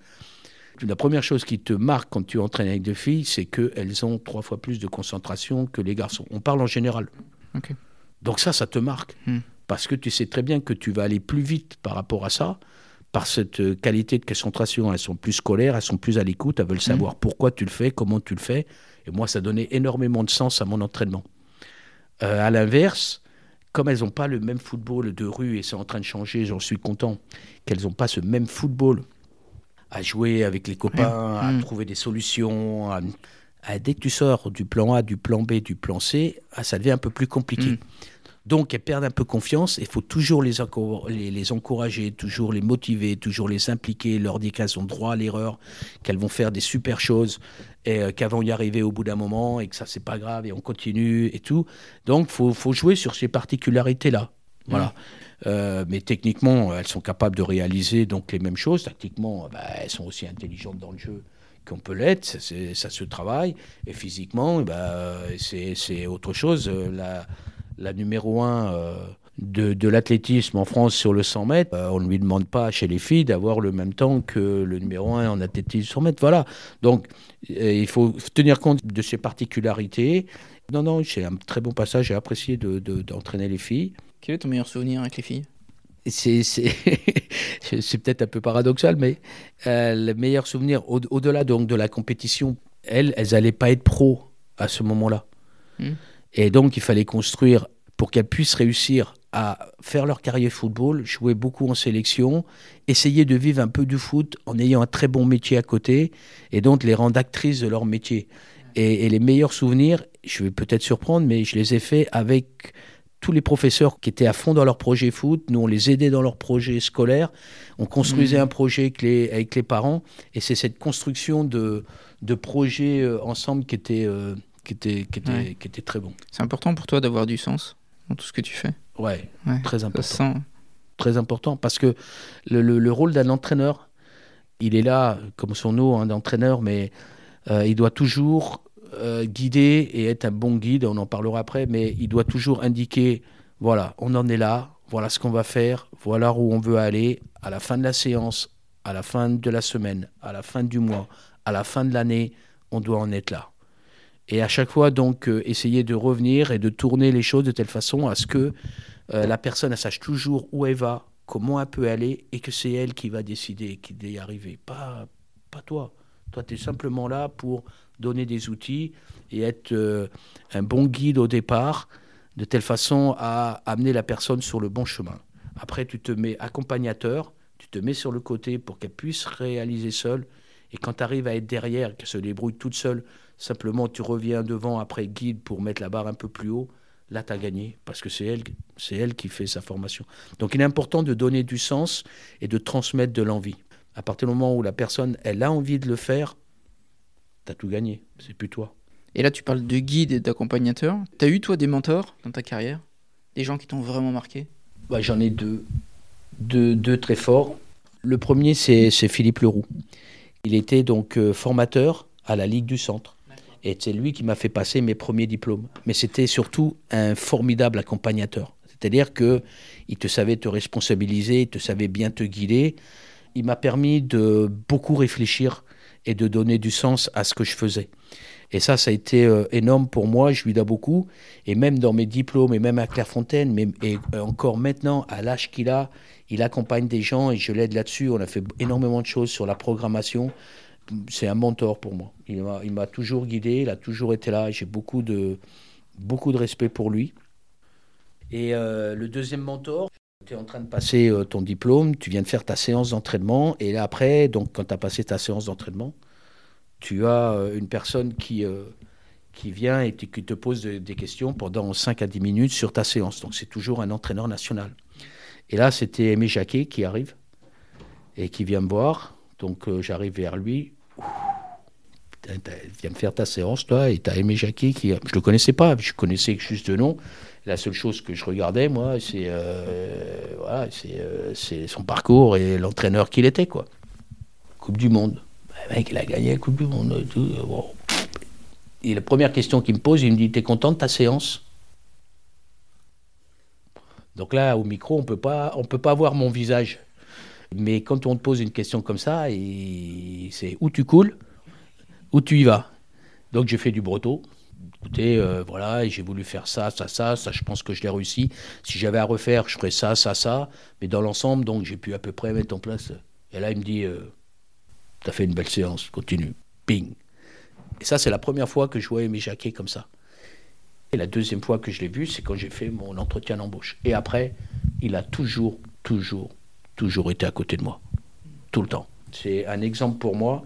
La première chose qui te marque quand tu entraînes avec des filles, c'est qu'elles ont trois fois plus de concentration que les garçons. On parle en général. Donc ça, ça te marque. Hmm parce que tu sais très bien que tu vas aller plus vite par rapport à ça, par cette euh, qualité de concentration. Elles sont plus scolaires, elles sont plus à l'écoute, elles veulent mmh. savoir pourquoi tu le fais, comment tu le fais. Et moi, ça donnait énormément de sens à mon entraînement. Euh, à l'inverse, comme elles n'ont pas le même football de rue, et c'est en train de changer, j'en suis content, qu'elles n'ont pas ce même football à jouer avec les copains, à mmh. trouver des solutions. dès que tu sors du plan A, du plan B, du plan C, ah, ça devient un peu plus compliqué. Donc, elles perdent un peu confiance. Il faut toujours les, les, encourager, toujours les motiver, toujours les impliquer, leur dire qu'elles ont droit à l'erreur, qu'elles vont faire des super choses et euh, qu'elles vont y arriver au bout d'un moment et que ça, c'est pas grave et on continue et tout. Donc, il faut, jouer sur ces particularités-là. Voilà. Mmh. Euh, mais techniquement, elles sont capables de réaliser donc les mêmes choses. Tactiquement, bah, elles sont aussi intelligentes dans le jeu qu'on peut l'être, ça se travaille. Et physiquement, bah, c'est autre chose. La, la numéro un euh, de, de l'athlétisme en France sur le 100 mètres, euh, on ne lui demande pas chez les filles d'avoir le même temps que le numéro un en athlétisme 100 mètres. Voilà. Donc, euh, il faut tenir compte de ses particularités. Non, non, c'est un très bon passage. J'ai apprécié d'entraîner de, les filles. Quel est ton meilleur souvenir avec les filles? C'est peut-être un peu paradoxal, mais euh, le meilleur souvenir, au- au-delà donc de la compétition, elles, elles n'allaient pas être pro à ce moment-là. Hmm. Et donc, il fallait construire pour qu'elles puissent réussir à faire leur carrière football, jouer beaucoup en sélection, essayer de vivre un peu du foot en ayant un très bon métier à côté, et donc les rendre actrices de leur métier. Et, et les meilleurs souvenirs, je vais peut-être surprendre, mais je les ai faits avec tous les professeurs qui étaient à fond dans leur projet foot. Nous, on les aidait dans leur projet scolaire. On construisait Mhm. un projet avec les, avec les parents. Et c'est cette construction de, de projets euh, ensemble qui était, euh, qui, était, qui, était, Ouais. qui était très bon. C'est important pour toi d'avoir du sens dans tout ce que tu fais Ouais, Ouais. très important. sent. Très important. Parce que le, le- le rôle d'un entraîneur, il est là, comme son nom hein, d'entraîneur, mais euh, il doit toujours euh, guider et être un bon guide. On en parlera après, mais il doit toujours indiquer voilà, on en est là, voilà ce qu'on va faire, voilà où on veut aller à la fin de la séance, à la fin de la semaine, à la fin du mois, à la fin de l'année, on doit en être là. Et à chaque fois, donc, euh, essayer de revenir et de tourner les choses de telle façon à ce que euh, la personne sache toujours où elle va, comment elle peut aller, et que c'est elle qui va décider, qui d'y arriver, pas, pas toi. Toi, tu es simplement là pour donner des outils et être euh, un bon guide au départ, de telle façon à amener la personne sur le bon chemin. Après, tu te mets accompagnateur, tu te mets sur le côté pour qu'elle puisse réaliser seule. Et quand tu arrives à être derrière, qu'elle se débrouille toute seule, simplement tu reviens devant après guide pour mettre la barre un peu plus haut, là tu as gagné, parce que c'est elle, c'est elle qui fait sa formation. Donc il est important de donner du sens et de transmettre de l'envie. À partir du moment où la personne, elle a envie de le faire, tu as tout gagné, c'est plus toi. Et là, tu parles de guide et d'accompagnateur. T'as eu, toi, des mentors dans ta carrière? Des gens qui t'ont vraiment marqué? Bah, J'en ai deux. deux, deux très forts. Le premier, c'est c'est Philippe Leroux. Il était donc euh, formateur à la Ligue du Centre. Et c'est lui qui m'a fait passer mes premiers diplômes. Mais c'était surtout un formidable accompagnateur. C'est-à-dire que il te savait te responsabiliser, il te savait bien te guider. Il m'a permis de beaucoup réfléchir et de donner du sens à ce que je faisais. Et ça, ça a été euh, énorme pour moi, je lui dois beaucoup. Et même dans mes diplômes, et même à Clairefontaine, et euh, encore maintenant, à l'âge qu'il a, il accompagne des gens et je l'aide là-dessus. On a fait énormément de choses sur la programmation. C'est un mentor pour moi. Il m'a, toujours guidé, il a toujours été là. J'ai beaucoup de, beaucoup de respect pour lui. Et euh, le deuxième mentor, tu es en train de passer euh, ton diplôme, tu viens de faire ta séance d'entraînement. Et après, donc, quand tu as passé ta séance d'entraînement, tu as euh, une personne qui, qui vient et qui te pose de- des questions pendant 5 à 10 minutes sur ta séance. Donc c'est toujours un entraîneur national. Et là, c'était Aimé Jacquet qui arrive et qui vient me voir. Donc j'arrive vers lui. T'as- viens de faire ta séance, toi, et tu as Aimé Jacquet qui... Je le connaissais pas, je connaissais juste de nom. La seule chose que je regardais, moi, c'est euh, voilà, euh, son parcours et l'entraîneur qu'il était, quoi. Coupe du Monde. Le mec, il a gagné la Coupe du Monde. Tout. Bon. et la première question qu'il me pose, il me dit T'es content de ta séance? Donc là, au micro, on peut pas, on peut pas voir mon visage. Mais quand on te pose une question comme ça, c'est où tu coules, où tu y vas. Donc j'ai fait du breton. Écoutez, euh, voilà, j'ai voulu faire ça, ça, ça, ça, je pense que je l'ai réussi. Si j'avais à refaire, je ferais ça, ça, ça. Mais dans l'ensemble, donc j'ai pu à peu près mettre en place. Et là, il me dit euh, T'as fait une belle séance, continue. Ping. Et ça, c'est la première fois que je voyais mes jaquets comme ça. Et la deuxième fois que je l'ai vu, c'est quand j'ai fait mon entretien d'embauche. Et après, il a toujours, toujours, toujours été à côté de moi. Tout le temps. C'est un exemple pour moi.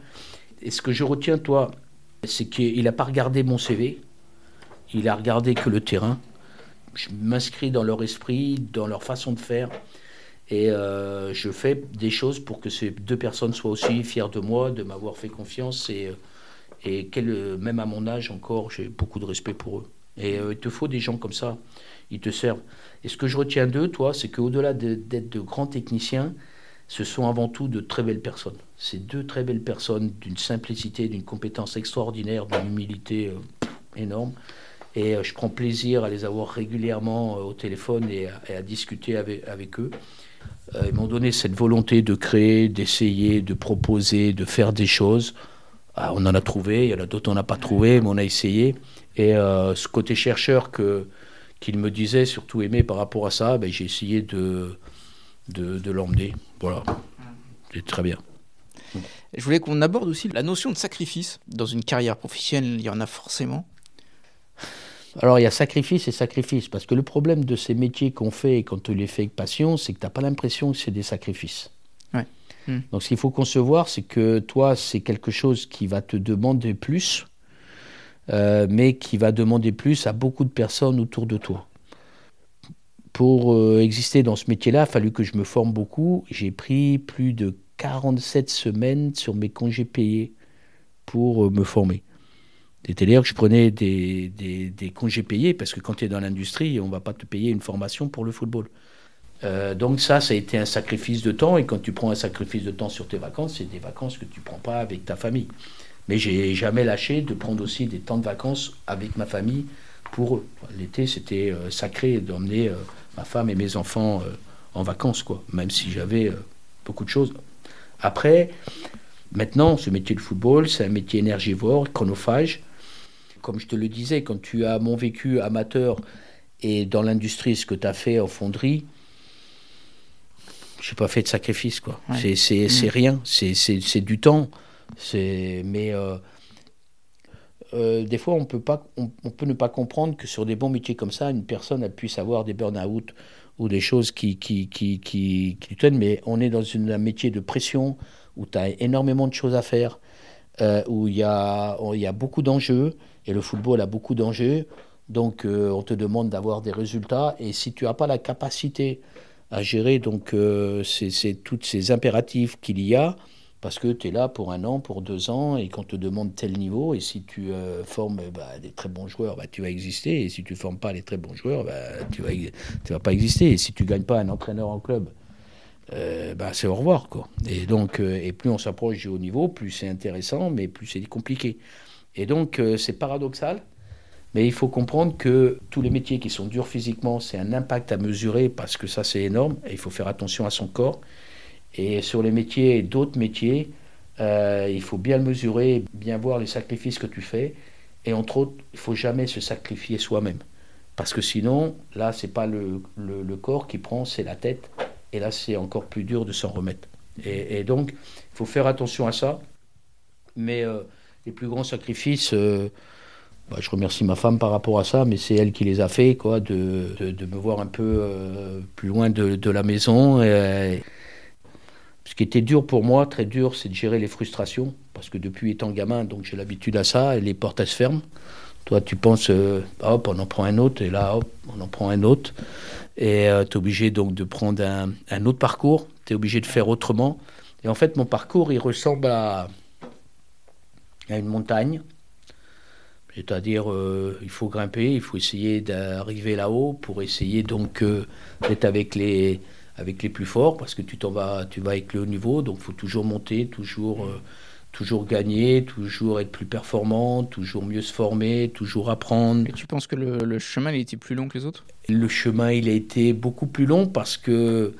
Et ce que je retiens, toi, c'est qu'il n'a pas regardé mon CV. Il a regardé que le terrain. Je m'inscris dans leur esprit, dans leur façon de faire. Et euh, je fais des choses pour que ces deux personnes soient aussi fières de moi, de m'avoir fait confiance. Et, euh, et euh, même à mon âge encore, j'ai beaucoup de respect pour eux. Et euh, il te faut des gens comme ça. Ils te servent. Et ce que je retiens d'eux, toi, c'est qu'au-delà de- d'être de grands techniciens, ce sont avant tout de très belles personnes. C'est deux très belles personnes d'une simplicité, d'une compétence extraordinaire, d'une humilité euh, énorme. Et je prends plaisir à les avoir régulièrement au téléphone et à, discuter avec eux. ils m'ont donné cette volonté de créer, d'essayer, de proposer, de faire des choses. Ah, on en a trouvé, il y en a d'autres on n'a pas trouvé, mais on a essayé. Et ce côté chercheur que, qu'il me disait, surtout aimé par rapport à ça, ben, j'ai essayé de, de, de l'emmener. Voilà, c'est très bien. Je voulais qu'on aborde aussi la notion de sacrifice. Dans une carrière professionnelle, il y en a forcément. Alors il y a sacrifice et sacrifice, parce que le problème de ces métiers qu'on fait et quand on les fait avec passion, c'est que tu n'as pas l'impression que c'est des sacrifices. Hmm. Donc ce qu'il faut concevoir, c'est que toi, c'est quelque chose qui va te demander plus, euh, mais qui va demander plus à beaucoup de personnes autour de toi. Pour euh, exister dans ce métier-là, il a fallu que je me forme beaucoup. J'ai pris plus de 47 semaines sur mes congés payés pour euh, me former. C'est-à-dire que je prenais des, des, congés payés parce que quand tu es dans l'industrie, on ne va pas te payer une formation pour le football. Euh, donc ça, ça a été un sacrifice de temps. Et quand tu prends un sacrifice de temps sur tes vacances, c'est des vacances que tu prends pas avec ta famille. Mais j'ai jamais lâché de prendre aussi des temps de vacances avec ma famille pour eux. L'été, c'était euh, sacré d'emmener ma femme et mes enfants en vacances, quoi. Même si j'avais beaucoup de choses après, maintenant, ce métier de football, c'est un métier énergivore, chronophage. Comme je te le disais, quand tu as mon vécu amateur et dans l'industrie, ce que tu as fait en fonderie, je n'ai pas fait de sacrifice. quoi. C'est mm. rien, c'est du temps. Mais euh, euh, des fois, on peut, pas, on, peut ne pas comprendre que sur des bons métiers comme ça, une personne puisse avoir des burn-out ou des choses qui, qui, qui, qui, qui mais on est dans une, un métier de pression où tu as énormément de choses à faire, euh, où il y a, il y a beaucoup d'enjeux, et le football a beaucoup d'enjeux, donc euh, on te demande d'avoir des résultats, et si tu n'as pas la capacité à gérer donc euh, c'est toutes ces impératifs qu'il y a, parce que tu es là pour un an, pour deux ans, et qu'on te demande tel niveau, et si tu euh, formes bah, des très bons joueurs, bah, tu vas exister, et si tu formes pas les très bons joueurs, bah, tu vas, vas pas exister, et si tu ne gagnes pas un entraîneur en club, euh, c'est au revoir. Quoi. Et, donc, euh, et plus on s'approche du haut niveau, plus c'est intéressant, mais plus c'est compliqué. Et donc, c'est paradoxal, mais il faut comprendre que tous les métiers qui sont durs physiquement, c'est un impact à mesurer, parce que ça, c'est énorme, et il faut faire attention à son corps. Et sur les métiers, d'autres métiers, euh, il faut bien le mesurer, bien voir les sacrifices que tu fais. Et entre autres, il faut jamais se sacrifier soi-même. Parce que sinon, là, c'est pas le, le, corps qui prend, c'est la tête. Et là, c'est encore plus dur de s'en remettre. Et, donc, il faut faire attention à ça. Mais euh, les plus grands sacrifices, euh, bah, je remercie ma femme par rapport à ça, mais c'est elle qui les a fait, quoi, de, de, me voir un peu plus loin de, la maison. Ce qui était dur pour moi, très dur, c'est de gérer les frustrations, parce que depuis étant gamin, donc j'ai l'habitude à ça, les portes elles se ferment. Toi, tu penses, euh, hop, on en prend un autre, et là, hop, on en prend un autre. Et euh, tu es obligé donc de prendre un, autre parcours, tu es obligé de faire autrement. Et en fait, mon parcours, il ressemble à une montagne. C'est-à-dire, euh, il faut grimper, il faut essayer d'arriver là-haut pour essayer donc d'être avec les, avec les plus forts parce que tu t'en vas, tu vas avec le haut niveau, donc il faut toujours monter, toujours, euh, toujours gagner, toujours être plus performant, toujours mieux se former, toujours apprendre. Et tu penses que le, chemin il était plus long que les autres? Le chemin il a été beaucoup plus long parce que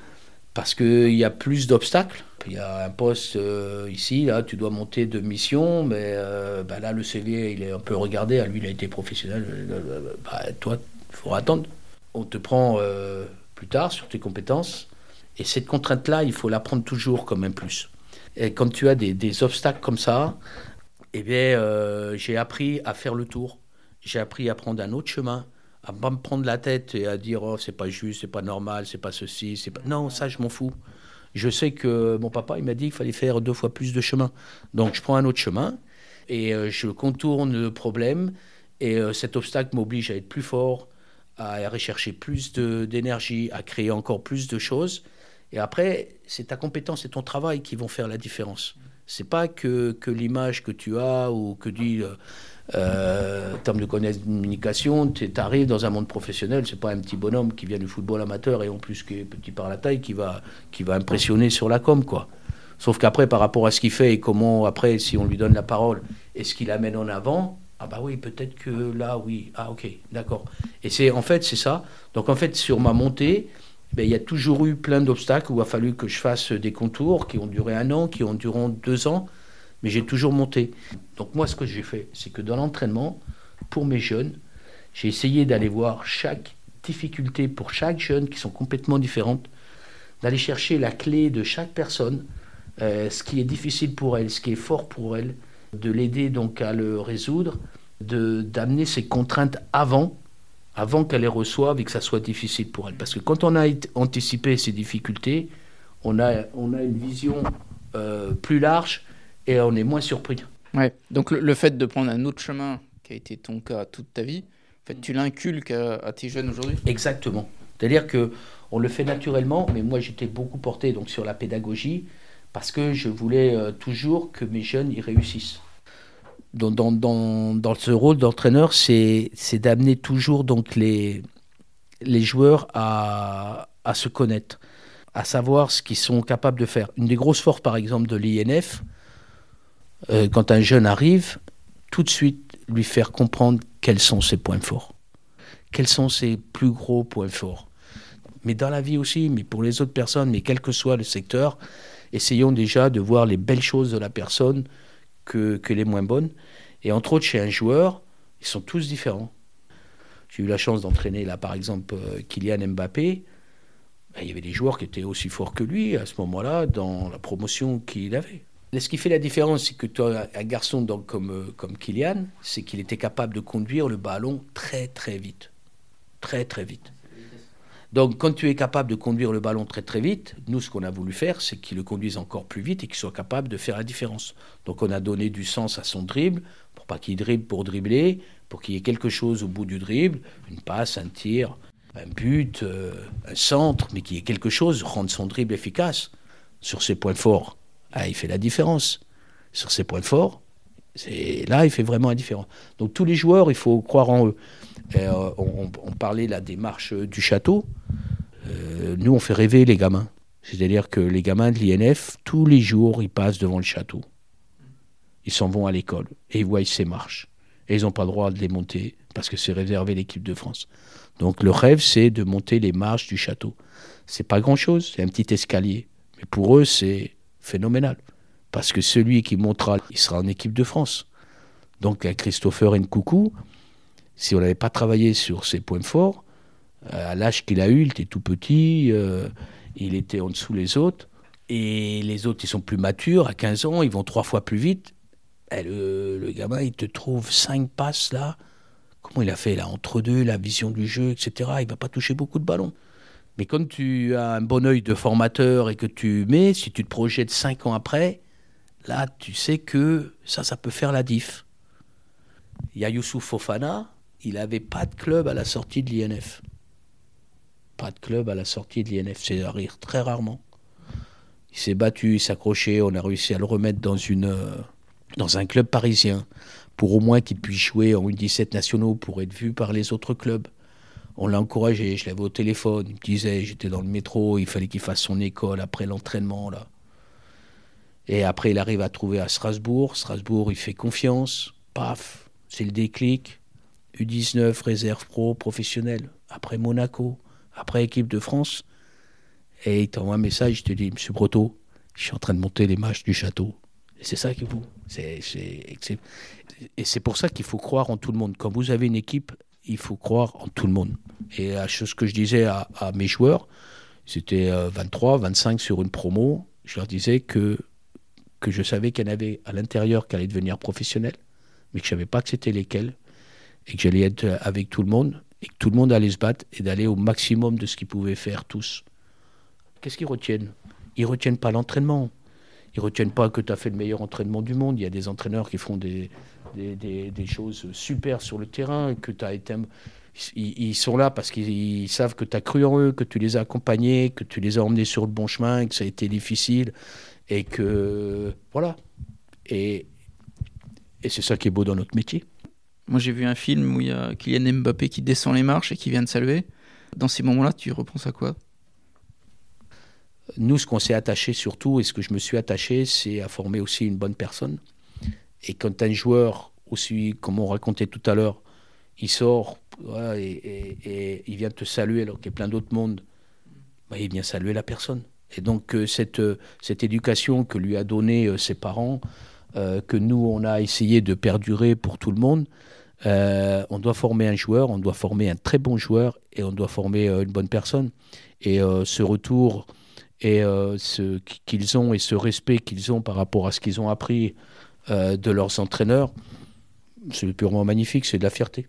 parce qu'il y a plus d'obstacles. Il y a un poste euh, ici, là, tu dois monter de mission, mais euh, bah là, le CV, il est un peu regardé. À lui, il a été professionnel. Bah, toi, il faudra attendre. On te prend plus tard sur tes compétences. Et cette contrainte-là, il faut la prendre toujours comme un plus. Et quand tu as des, obstacles comme ça, eh bien, euh, j'ai appris à faire le tour. J'ai appris à prendre un autre chemin, à pas me prendre la tête et à dire oh c'est pas juste, c'est pas normal, c'est pas ceci, c'est pas non ça je m'en fous. Je sais que mon papa il m'a dit qu'il fallait faire deux fois plus de chemin, donc je prends un autre chemin et euh, je contourne le problème et euh, cet obstacle m'oblige à être plus fort, à rechercher plus d'énergie, à créer encore plus de choses. Et après, c'est ta compétence et ton travail qui vont faire la différence. C'est pas que, que l'image que tu as ou que dit euh, euh en termes de communication, tu arrives dans un monde professionnel, c'est pas un petit bonhomme qui vient du football amateur et en plus qui est petit par la taille qui va, qui va impressionner sur la com, quoi. Sauf qu'après, par rapport à ce qu'il fait et comment, après, si on lui donne la parole et ce qu'il amène en avant, Ah bah oui, peut-être que là, oui. Ah ok, d'accord. Et c'est en fait, c'est ça. Donc en fait, sur ma montée, ben, il y a toujours eu plein d'obstacles où il a fallu que je fasse des contours qui ont duré un an, qui ont duré deux ans, mais j'ai toujours monté. Donc moi, ce que j'ai fait, c'est que dans l'entraînement, pour mes jeunes, j'ai essayé d'aller voir chaque difficulté pour chaque jeune qui sont complètement différentes, d'aller chercher la clé de chaque personne, euh, ce qui est difficile pour elle, ce qui est fort pour elle, de l'aider donc à le résoudre, de d'amener ses contraintes avant, avant qu'elle les reçoive et que ça soit difficile pour elle. Parce que quand on a anticipé ces difficultés, on a, on a une vision euh, plus large et on est moins surpris. Ouais. Donc le, fait de prendre un autre chemin, qui a été ton cas toute ta vie, en fait, tu l'inculques à, tes jeunes aujourd'hui? Exactement. C'est-à-dire que on le fait naturellement, mais moi j'étais beaucoup porté donc sur la pédagogie parce que je voulais euh, toujours que mes jeunes y réussissent dans, dans, ce rôle d'entraîneur, c'est d'amener toujours donc les, joueurs à, à, se connaître, à savoir ce qu'ils sont capables de faire. Une des grosses forces, par exemple, de l'INF, euh, quand un jeune arrive, tout de suite lui faire comprendre quels sont ses points forts, quels sont ses plus gros points forts. Mais dans la vie aussi, mais pour les autres personnes, mais quel que soit le secteur, essayons déjà de voir les belles choses de la personne, que, les moins bonnes. Et entre autres, chez un joueur, ils sont tous différents. J'ai eu la chance d'entraîner là, par exemple, euh, Kylian Mbappé. Ben, il y avait des joueurs qui étaient aussi forts que lui à ce moment-là dans la promotion qu'il avait. Et ce qui fait la différence, c'est que toi, un garçon comme, euh, comme Kylian, c'est qu'il était capable de conduire le ballon très très vite. Très très vite. Donc, quand tu es capable de conduire le ballon très très vite, nous, ce qu'on a voulu faire, c'est qu'il le conduise encore plus vite et qu'il soit capable de faire la différence. Donc, on a donné du sens à son dribble, pour pas qu'il dribble pour dribbler, pour qu'il y ait quelque chose au bout du dribble, une passe, un tir, un but, euh, un centre, mais qu'il y ait quelque chose, rendre son dribble efficace. Sur ses points forts, ah, il fait la différence. Sur ses points forts, là, il fait vraiment la différence. Donc, tous les joueurs, il faut croire en eux. Euh, on, parlait la démarche du château. Euh, nous, on fait rêver les gamins. C'est-à-dire que les gamins de l'INF, tous les jours, ils passent devant le château. Ils s'en vont à l'école et ils voient ces marches. Et ils n'ont pas le droit de les monter parce que c'est réservé à l'équipe de France. Donc le rêve, c'est de monter les marches du château. C'est pas grand-chose, c'est un petit escalier. Mais pour eux, c'est phénoménal. Parce que celui qui montera, il sera en équipe de France. Donc un Christopher Nkoukou, si on n'avait pas travaillé sur ses points forts, euh, à l'âge qu'il a eu, il était tout petit, euh, il était en dessous les autres, et les autres, ils sont plus matures, à 15 ans, ils vont trois fois plus vite. Et le, gamin, il te trouve cinq passes là. Comment il a fait là Entre deux, la vision du jeu, etc. Il va pas toucher beaucoup de ballons. Mais quand tu as un bon œil de formateur et que tu mets, si tu te projettes cinq ans après, là, tu sais que ça, ça peut faire la diff. Il y a Fofana, il n'avait pas de club à la sortie de l'INF. Pas de club à la sortie de l'INF, c'est à rire très rarement. Il s'est battu, il s'accrochait, on a réussi à le remettre dans, une, euh, dans un club parisien pour au moins qu'il puisse jouer en U17 nationaux pour être vu par les autres clubs. On l'a encouragé, je l'avais au téléphone, il me disait, j'étais dans le métro, il fallait qu'il fasse son école après l'entraînement là. Et après, il arrive à trouver à Strasbourg. Strasbourg, il fait confiance. Paf, c'est le déclic. U19, réserve pro, professionnel. Après Monaco, après équipe de France. Et il t'envoie un message, il te dit, Monsieur Broto, je suis en train de monter les matchs du château. Et c'est ça qu'il faut. C'est, et c'est pour ça qu'il faut croire en tout le monde. Quand vous avez une équipe, il faut croire en tout le monde. Et la chose que je disais à, mes joueurs, c'était 23, euh, 25 sur une promo, je leur disais que, que je savais qu'il y en avait à l'intérieur qui allaient devenir professionnels, mais que je ne savais pas que c'était lesquels et que j'allais être avec tout le monde et que tout le monde allait se battre et d'aller au maximum de ce qu'ils pouvaient faire tous. Qu'est-ce qu'ils retiennent? Ils retiennent pas l'entraînement. Ils retiennent pas que tu as fait le meilleur entraînement du monde. Il y a des entraîneurs qui font des, des, des, choses super sur le terrain, que tu as été... Ils, sont là parce qu'ils savent que tu as cru en eux, que tu les as accompagnés, que tu les as emmenés sur le bon chemin, que ça a été difficile et que... Voilà. Et, et c'est ça qui est beau dans notre métier. Moi, j'ai vu un film où il y a Kylian Mbappé qui descend les marches et qui vient de saluer. Dans ces moments-là, tu repenses à quoi? Nous, ce qu'on s'est attaché surtout, et ce que je me suis attaché, c'est à former aussi une bonne personne. Et quand un joueur aussi, comme on racontait tout à l'heure, il sort et, il vient te saluer alors qu'il y a plein d'autres mondes. Bah, il vient saluer la personne. Et donc euh, cette, euh, cette éducation que lui a donnée euh, ses parents, que nous on a essayé de perdurer pour tout le monde, on doit former un joueur, on doit former un très bon joueur et on doit former une bonne personne. Et ce retour et ce qu'ils ont et ce respect qu'ils ont par rapport à ce qu'ils ont appris de leurs entraîneurs, c'est purement magnifique, c'est de la fierté.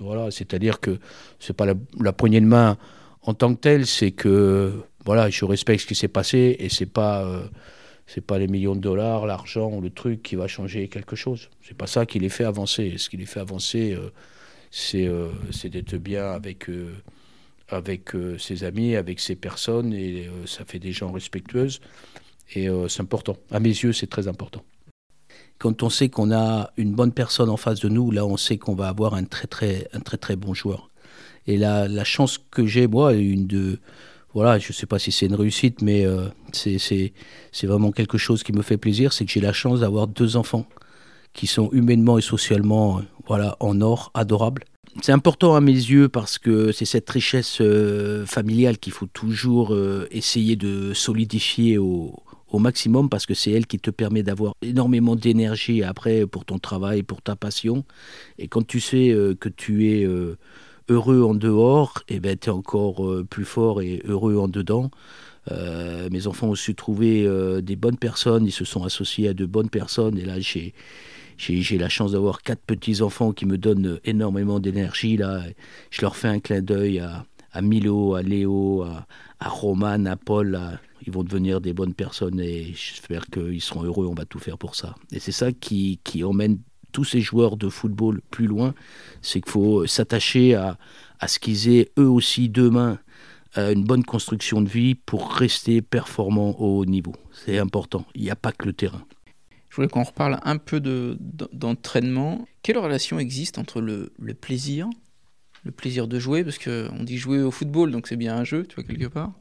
Voilà, c'est-à-dire que c'est pas la, la, poignée de main en tant que telle, c'est que voilà, je respecte ce qui s'est passé et c'est pas euh, c'est pas les millions de dollars, l'argent ou le truc qui va changer quelque chose. C'est pas ça qui les fait avancer. Ce qui les fait avancer, euh, euh, c'est d'être bien avec avec ses amis, avec ses personnes et ça fait des gens respectueuses et c'est important. À mes yeux, c'est très important. Quand on sait qu'on a une bonne personne en face de nous, là, on sait qu'on va avoir un très très un très très bon joueur. Et la, la chance que j'ai, moi, une de voilà, je ne sais pas si c'est une réussite, mais euh, c'est vraiment quelque chose qui me fait plaisir, c'est que j'ai la chance d'avoir deux enfants qui sont humainement et socialement euh, voilà, en or, adorables. C'est important à mes yeux parce que c'est cette richesse euh, familiale qu'il faut toujours essayer de solidifier au, au maximum parce que c'est elle qui te permet d'avoir énormément d'énergie après pour ton travail, pour ta passion. Et quand tu sais que tu es heureux en dehors, et eh ben, tu es encore euh, plus fort et heureux en dedans. Euh, mes enfants ont su trouver euh, des bonnes personnes, ils se sont associés à de bonnes personnes, et là j'ai j'ai la chance d'avoir quatre petits enfants qui me donnent énormément d'énergie là. Je leur fais un clin d'œil à, à, Milo, à Léo, à, à Roman, à Paul. Ils vont devenir des bonnes personnes et j'espère qu'ils seront heureux. On va tout faire pour ça. Et c'est ça qui, qui emmène tous ces joueurs de football plus loin, c'est qu'il faut s'attacher à, ce qu'ils aient eux aussi demain euh, une bonne construction de vie pour rester performants au haut niveau. C'est important. Il n'y a pas que le terrain. Je voulais qu'on reparle un peu d'entraînement. Quelle relation existe entre le, plaisir, le plaisir de jouer, parce qu'on dit jouer au football, donc c'est bien un jeu, tu vois, quelque part.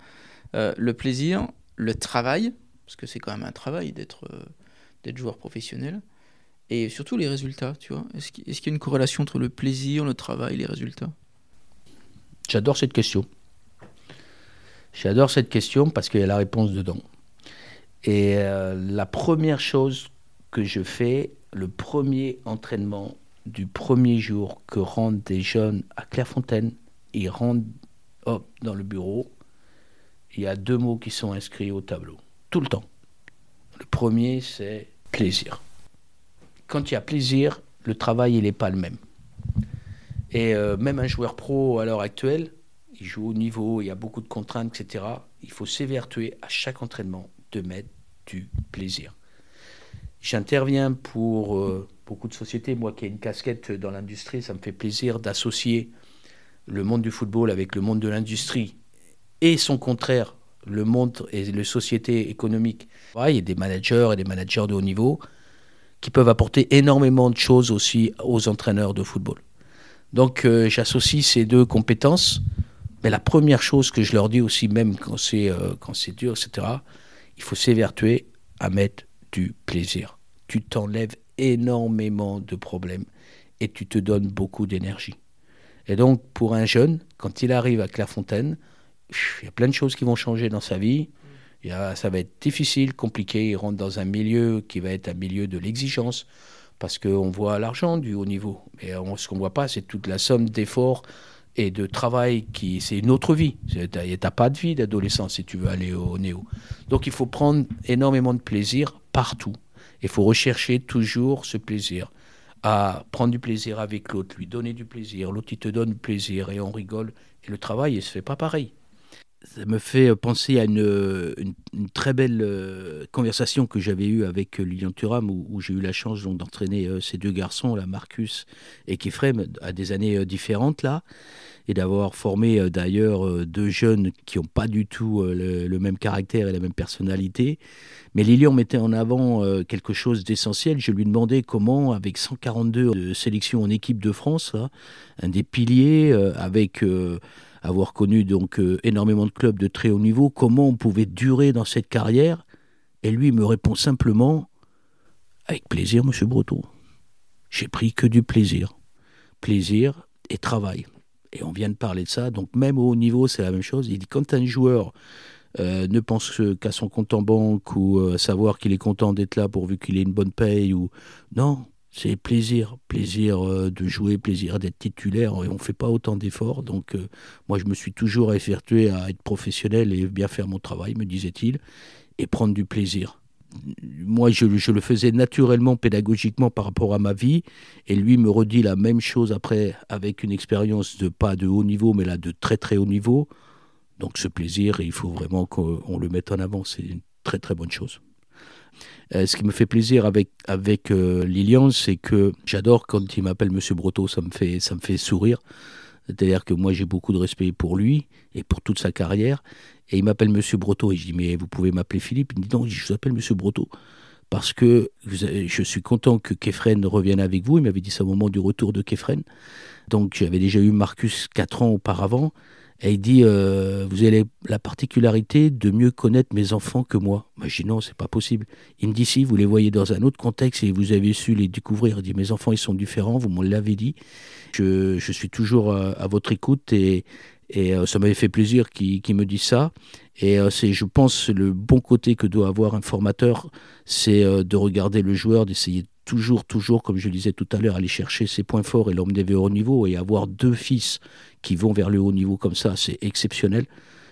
Euh, le plaisir, le travail, parce que c'est quand même un travail d'être euh, d'être joueur professionnel, et surtout les résultats, tu vois. Est-ce qu'il y a une corrélation entre le plaisir, le travail les résultats? J'adore cette question. J'adore cette question parce qu'il y a la réponse dedans. Et euh, la première chose que je fais, le premier entraînement du premier jour que rentrent des jeunes à Clairefontaine, ils rentrent hop, dans le bureau, il y a deux mots qui sont inscrits au tableau, tout le temps. Le premier, c'est plaisir quand il y a plaisir, le travail, il n'est pas le même. Et euh, même un joueur pro à l'heure actuelle, il joue au niveau, il y a beaucoup de contraintes, etc. Il faut s'évertuer à chaque entraînement de mettre du plaisir. J'interviens pour euh, beaucoup de sociétés. Moi qui ai une casquette dans l'industrie, ça me fait plaisir d'associer le monde du football avec le monde de l'industrie et son contraire, le monde et les sociétés économiques. il y a des managers et des managers de haut niveau qui peuvent apporter énormément de choses aussi aux entraîneurs de football. Donc euh, j'associe ces deux compétences, mais la première chose que je leur dis aussi, même quand c'est euh, dur, etc., il faut s'évertuer à mettre du plaisir. Tu t'enlèves énormément de problèmes et tu te donnes beaucoup d'énergie. Et donc pour un jeune, quand il arrive à Clairefontaine, il y a plein de choses qui vont changer dans sa vie ça va être difficile, compliqué. Il rentre dans un milieu qui va être un milieu de l'exigence parce qu'on voit l'argent du haut niveau. Mais ce qu'on ne voit pas, c'est toute la somme d'efforts et de travail qui c'est une autre vie. Tu n'as pas de vie d'adolescent si tu veux aller au néo. Donc il faut prendre énormément de plaisir partout. Il faut rechercher toujours ce plaisir à prendre du plaisir avec l'autre, lui donner du plaisir, l'autre il te donne plaisir et on rigole. Et le travail, il se fait pas pareil ça me fait penser à une, très belle euh, conversation que j'avais eue avec Lilian Thuram, où, j'ai eu la chance d'entraîner euh, ces deux garçons, là, Marcus et Kefrem, à des années euh, différentes, là, et d'avoir formé d'ailleurs deux jeunes qui n'ont pas du tout le, même caractère et la même personnalité. Mais Lilian mettait en avant quelque chose d'essentiel. Je lui demandais comment, avec 142 sélections en équipe de France, un des piliers, avec avoir connu donc euh, énormément de clubs de très haut niveau, comment on pouvait durer dans cette carrière? Et lui me répond simplement avec plaisir, Monsieur Breton. j'ai pris que du plaisir. Plaisir et travail. Et on vient de parler de ça, donc même au haut niveau, c'est la même chose. Il dit quand un joueur euh, ne pense qu'à son compte en banque ou à savoir qu'il est content d'être là pourvu qu'il ait une bonne paye ou non, c'est plaisir, plaisir euh, de jouer, plaisir d'être titulaire, et on ne fait pas autant d'efforts. Donc euh, moi, je me suis toujours effectué à être professionnel et bien faire mon travail, me disait-il, et prendre du plaisir. Moi, je, le faisais naturellement, pédagogiquement par rapport à ma vie, et lui me redit la même chose après avec une expérience de pas de haut niveau, mais là de très très haut niveau. Donc ce plaisir, il faut vraiment qu'on le mette en avant, c'est une très très bonne chose. Euh, ce qui me fait plaisir avec, avec euh, Lilian, c'est que j'adore quand il m'appelle Monsieur Brotto, ça me fait, ça me fait sourire. C'est-à-dire que moi j'ai beaucoup de respect pour lui et pour toute sa carrière. Et il m'appelle Monsieur Brotto et je dis mais vous pouvez m'appeler Philippe? Il me dit non, je vous appelle Monsieur Brotto parce que je suis content que Kefren revienne avec vous. Il m'avait dit ça au moment du retour de Kefren. Donc j'avais déjà eu Marcus quatre ans auparavant. Et il dit euh, Vous avez la particularité de mieux connaître mes enfants que moi. Moi, je dis Non, c'est pas possible. Il me dit Si, vous les voyez dans un autre contexte et vous avez su les découvrir. Il dit Mes enfants, ils sont différents, vous m'en l'avez dit. Je, je, suis toujours à, à votre écoute et, et euh, ça m'avait fait plaisir qu'il me dise ça. Et euh, c'est, je pense, le bon côté que doit avoir un formateur, c'est de regarder le joueur, d'essayer toujours, toujours, comme je le disais tout à l'heure, aller chercher ses points forts et l'emmener vers haut niveau et avoir deux fils qui vont vers le haut niveau comme ça, c'est exceptionnel.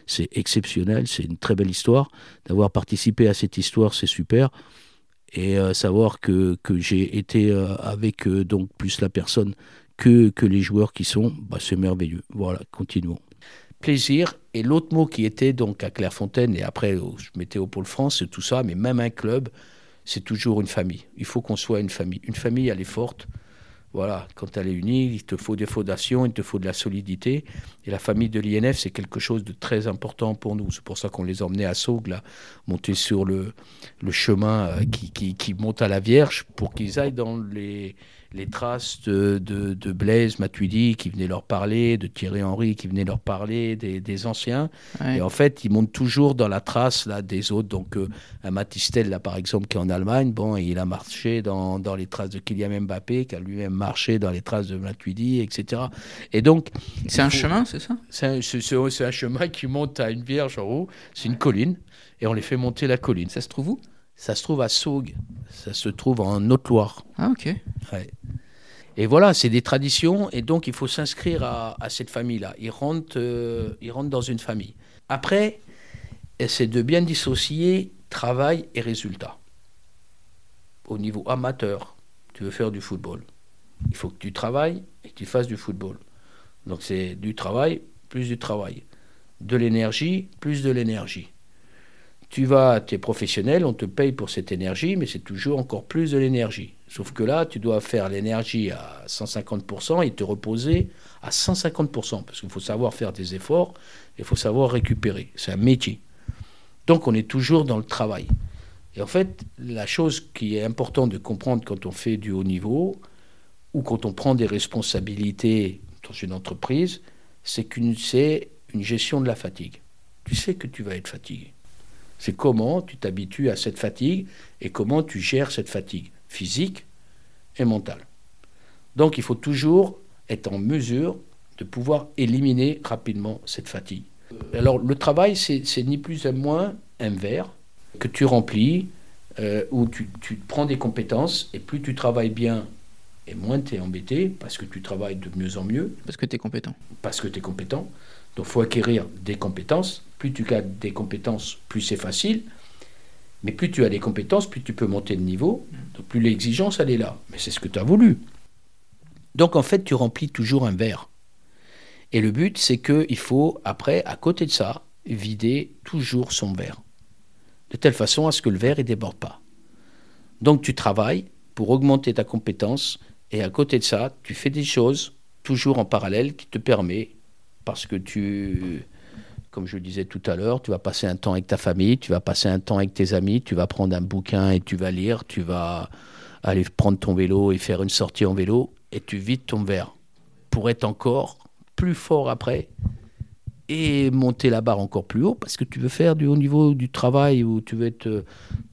C'est exceptionnel, c'est une très belle histoire. D'avoir participé à cette histoire, c'est super. Et euh, savoir que, que j'ai été euh, avec euh, donc plus la personne que, les joueurs qui sont, bah, c'est merveilleux. Voilà, continuons. Plaisir. Et l'autre mot qui était donc à Clairefontaine, et après je mettais au Pôle France, c'est tout ça, mais même un club, c'est toujours une famille. Il faut qu'on soit une famille. Une famille, elle est forte. Voilà, quand elle est unie, il te faut des fondations, il te faut de la solidité. Et la famille de l'INF, c'est quelque chose de très important pour nous. C'est pour ça qu'on les emmenait à Saugue, là, monter sur le, chemin euh, qui, qui monte à la Vierge, pour qu'ils aillent dans les, les traces de, de, Blaise Matuidi qui venait leur parler, de Thierry Henry qui venait leur parler, des, anciens. Et en fait, ils montent toujours dans la trace là, des autres. Donc, euh, un Matistel, là, par exemple, qui est en Allemagne, bon, il a marché dans, dans les traces de Kylian Mbappé, qui a lui-même marché dans les traces de Matuidi, etc. Et donc. C'est un chemin, c'est ça? C'est un, un, chemin qui monte à une vierge en haut. C'est une colline. Et on les fait monter la colline. Ça se trouve où? Ça se trouve à Saugues. Ça se trouve en Haute-Loire. Ah, ok. Et voilà, c'est des traditions, et donc il faut s'inscrire à, cette famille-là. Ils, rentrent, euh, ils rentrent dans une famille. Après, c'est de bien dissocier travail et résultat. Au niveau amateur, tu veux faire du football. Il faut que tu travailles et que tu fasses du football. Donc c'est du travail plus du travail. De l'énergie plus de l'énergie. Tu vas, tu es professionnel, on te paye pour cette énergie, mais c'est toujours encore plus de l'énergie. Sauf que là, tu dois faire l'énergie à 150% et te reposer à 150%, parce qu'il faut savoir faire des efforts, il faut savoir récupérer. C'est un métier. Donc on est toujours dans le travail. Et en fait, la chose qui est importante de comprendre quand on fait du haut niveau, ou quand on prend des responsabilités dans une entreprise, c'est qu'une c'est une gestion de la fatigue. Tu sais que tu vas être fatigué. C'est comment tu t'habitues à cette fatigue et comment tu gères cette fatigue physique et mentale. Donc il faut toujours être en mesure de pouvoir éliminer rapidement cette fatigue. Alors le travail, c'est ni plus ni moins un verre que tu remplis, euh, où tu, tu, prends des compétences, et plus tu travailles bien, et moins tu es embêté, parce que tu travailles de mieux en mieux. Parce que tu es compétent. Parce que tu es compétent. Donc il faut acquérir des compétences. Plus tu as des compétences, plus c'est facile. Mais plus tu as des compétences, plus tu peux monter de niveau. Donc plus l'exigence, elle est là. Mais c'est ce que tu as voulu. Donc en fait, tu remplis toujours un verre. Et le but, c'est qu'il faut, après, à côté de ça, vider toujours son verre. De telle façon à ce que le verre ne déborde pas. Donc tu travailles pour augmenter ta compétence. Et à côté de ça, tu fais des choses toujours en parallèle qui te permettent parce que tu, comme je le disais tout à l'heure, tu vas passer un temps avec ta famille, tu vas passer un temps avec tes amis, tu vas prendre un bouquin et tu vas lire, tu vas aller prendre ton vélo et faire une sortie en vélo et tu vides ton verre pour être encore plus fort après et monter la barre encore plus haut parce que tu veux faire du haut niveau du travail ou tu veux être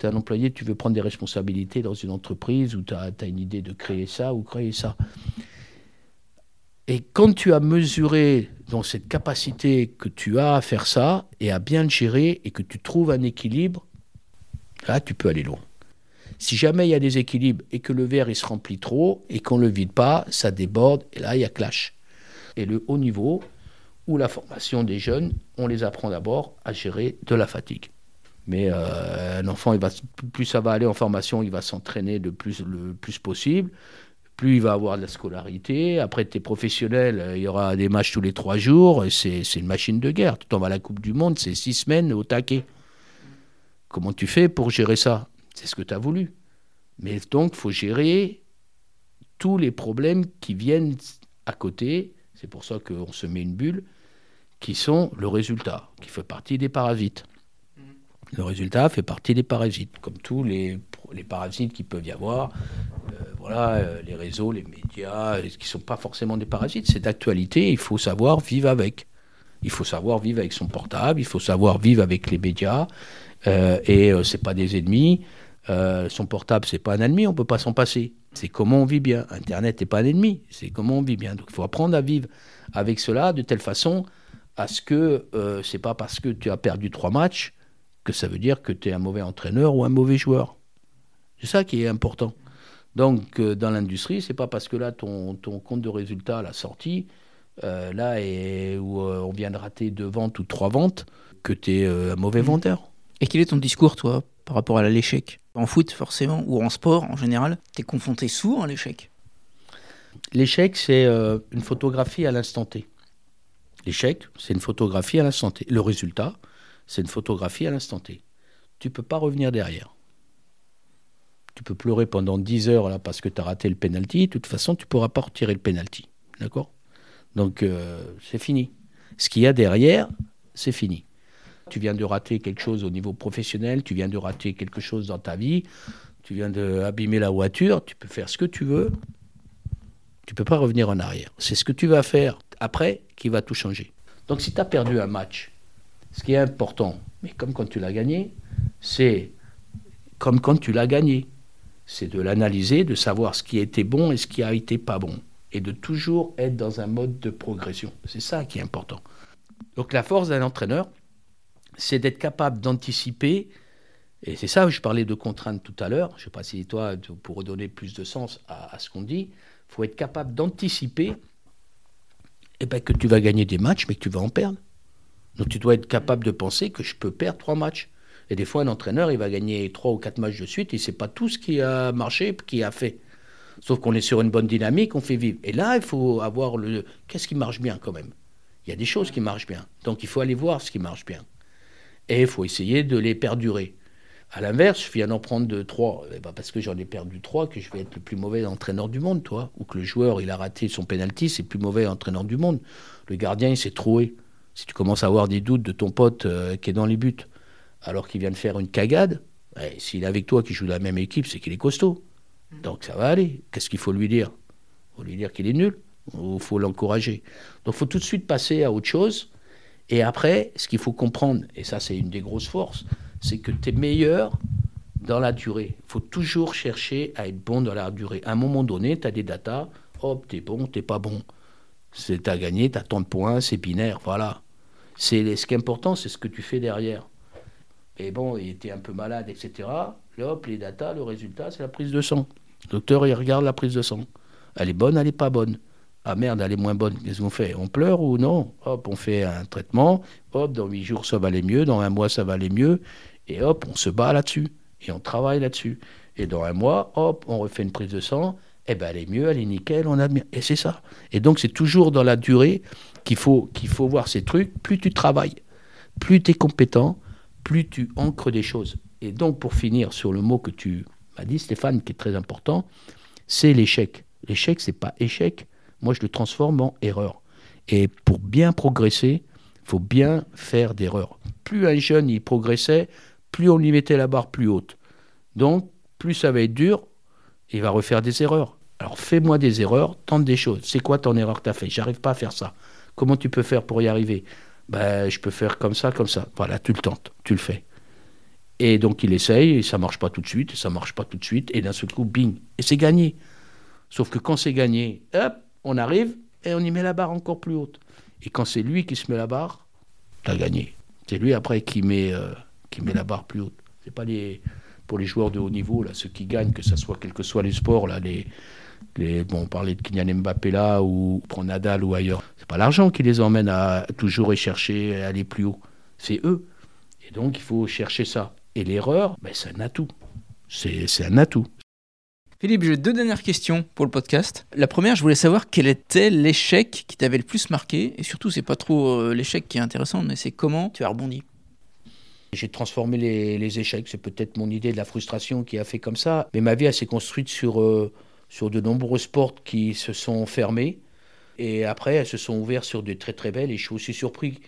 es un employé, tu veux prendre des responsabilités dans une entreprise ou tu as, une idée de créer ça ou créer ça. Et quand tu as mesuré dans cette capacité que tu as à faire ça et à bien le gérer et que tu trouves un équilibre, là tu peux aller loin. Si jamais il y a des équilibres et que le verre il se remplit trop et qu'on ne le vide pas, ça déborde et là il y a clash. Et le haut niveau, ou la formation des jeunes, on les apprend d'abord à gérer de la fatigue. Mais euh, un enfant, plus ça va aller en formation, il va s'entraîner le plus possible. Plus il va avoir de la scolarité. Après, tu es professionnel, euh, il y aura des matchs tous les trois jours. C'est une machine de guerre. Tu vas à la Coupe du Monde, c'est six semaines au taquet. Comment tu fais pour gérer ça? C'est ce que tu as voulu. Mais donc, il faut gérer tous les problèmes qui viennent à côté. C'est pour ça qu'on se met une bulle qui sont le résultat, qui fait partie des parasites. Le résultat fait partie des parasites, comme tous les, les parasites qui peuvent y avoir. Euh, voilà, euh, les réseaux, les médias, euh, qui ne sont pas forcément des parasites, c'est d'actualité, il faut savoir vivre avec. Il faut savoir vivre avec son portable, il faut savoir vivre avec les médias, et ce n'est pas des ennemis. son portable, c'est pas un ennemi, on ne peut pas s'en passer. C'est comment on vit bien. Internet n'est pas un ennemi, c'est comment on vit bien. Donc il faut apprendre à vivre avec cela de telle façon à ce que euh, c'est pas parce que tu as perdu trois matchs que ça veut dire que tu es un mauvais entraîneur ou un mauvais joueur. C'est ça qui est important. Donc euh, dans l'industrie, c'est pas parce que là ton, ton compte de résultat à la sortie, euh, là et, où on vient de rater deux ventes ou trois ventes, que tu es un mauvais mmh. vendeur. Et quel est ton discours, toi, par rapport à l'échec? En foot, forcément, ou en sport en général, tu es confronté souvent à l'échec? L'échec, c'est une photographie à l'instant T. L'échec, c'est une photographie à l'instant T. Le résultat, c'est une photographie à l'instant T. Tu ne peux pas revenir derrière. Tu peux pleurer pendant 10 heures là parce que tu as raté le penalty. De toute façon, tu ne pourras pas retirer le penalty. D'accord? Donc, euh, c'est fini. Ce qu'il y a derrière, c'est fini. Tu viens de rater quelque chose au niveau professionnel, tu viens de rater quelque chose dans ta vie, tu viens d'abîmer la voiture, tu peux faire ce que tu veux. Tu ne peux pas revenir en arrière. C'est ce que tu vas faire après qui va tout changer. Donc si tu as perdu un match, ce qui est important, mais comme quand tu l'as gagné, c'est comme quand tu l'as gagné. C'est de l'analyser, de savoir ce qui été bon et ce qui a été pas bon. Et de toujours être dans un mode de progression. C'est ça qui est important. Donc la force d'un entraîneur, c'est d'être capable d'anticiper, et c'est ça je parlais de contraintes tout à l'heure, je ne sais pas si toi, pour redonner plus de sens à, à ce qu'on dit, il faut être capable d'anticiper eh ben, que tu vas gagner des matchs, mais que tu vas en perdre. Donc tu dois être capable de penser que je peux perdre trois matchs. Et des fois, un entraîneur, il va gagner trois ou quatre matchs de suite, et c'est pas tout ce qui a marché, qui a fait. Sauf qu'on est sur une bonne dynamique, on fait vivre. Et là, il faut avoir le. Qu'est-ce qui marche bien quand même? Il y a des choses qui marchent bien. Donc il faut aller voir ce qui marche bien. Et il faut essayer de les perdurer. À l'inverse, je viens d'en prendre deux, trois. Eh ben, parce que j'en ai perdu trois, que je vais être le plus mauvais entraîneur du monde, toi. Ou que le joueur, il a raté son penalty, c'est le plus mauvais entraîneur du monde. Le gardien, il s'est troué. Si tu commences à avoir des doutes de ton pote euh, qui est dans les buts, alors qu'il vient de faire une cagade, eh, s'il est avec toi qui joue dans la même équipe, c'est qu'il est costaud. Donc ça va aller. Qu'est-ce qu'il faut lui dire? Il faut lui dire qu'il est nul ou il faut l'encourager? Donc il faut tout de suite passer à autre chose. Et après, ce qu'il faut comprendre, et ça c'est une des grosses forces, c'est que tu es meilleur dans la durée. Il faut toujours chercher à être bon dans la durée. À un moment donné, tu as des datas, hop, tu es bon, tu pas bon. Tu as gagné, tu as tant de points, c'est binaire, voilà. C'est, ce qui est important, c'est ce que tu fais derrière. Et bon, il était un peu malade, etc. Hop, les datas, le résultat, c'est la prise de sang. Le docteur, il regarde la prise de sang. Elle est bonne, elle n'est pas bonne. Ah merde, elle est moins bonne. Qu'est-ce qu'on fait? On pleure ou non? Hop, on fait un traitement. Hop, dans huit jours, ça va aller mieux. Dans un mois, ça va aller mieux. Et hop, on se bat là-dessus. Et on travaille là-dessus. Et dans un mois, hop, on refait une prise de sang. Eh ben, elle est mieux, elle est nickel, on a bien. Et c'est ça. Et donc, c'est toujours dans la durée qu'il faut, faut voir ces trucs. Plus tu travailles, plus tu es compétent, plus tu ancres des choses. Et donc, pour finir sur le mot que tu m'as dit, Stéphane, qui est très important, c'est l'échec. L'échec, c'est pas échec. Moi, je le transforme en erreur. Et pour bien progresser, il faut bien faire d'erreurs. Plus un jeune y progressait, plus on lui mettait la barre plus haute. Donc, plus ça va être dur, il va refaire des erreurs. Alors fais-moi des erreurs, tente des choses. C'est quoi ton erreur que tu as fait? J'arrive pas à faire ça. Comment tu peux faire pour y arriver? Ben, je peux faire comme ça, comme ça. Voilà, tu le tentes, tu le fais. Et donc il essaye, et ça marche pas tout de suite, et ça marche pas tout de suite, et d'un seul coup, bing, et c'est gagné. Sauf que quand c'est gagné, hop, on arrive et on y met la barre encore plus haute. Et quand c'est lui qui se met la barre, tu as gagné. C'est lui après qui met, euh, qui met la barre plus haute. C'est pas les pour les joueurs de haut niveau là, ceux qui gagnent, que ce soit quel que soit les sports là, les, les bon, on parlait de Kylian Mbappé là ou pour Nadal ou ailleurs. C'est pas l'argent qui les emmène à toujours et chercher à aller plus haut. C'est eux. Et donc il faut chercher ça. Et l'erreur, ben, c'est un atout. C'est un atout. Philippe, j'ai deux dernières questions pour le podcast. La première, je voulais savoir quel était l'échec qui t'avait le plus marqué. Et surtout, c'est pas trop euh, l'échec qui est intéressant, mais c'est comment tu as rebondi. J'ai transformé les, échecs. C'est peut-être mon idée de la frustration qui a fait comme ça. Mais ma vie, elle s'est construite sur, euh, sur de nombreux sports qui se sont fermés. Et après, elles se sont ouvertes sur de très très belles. Et je suis aussi surpris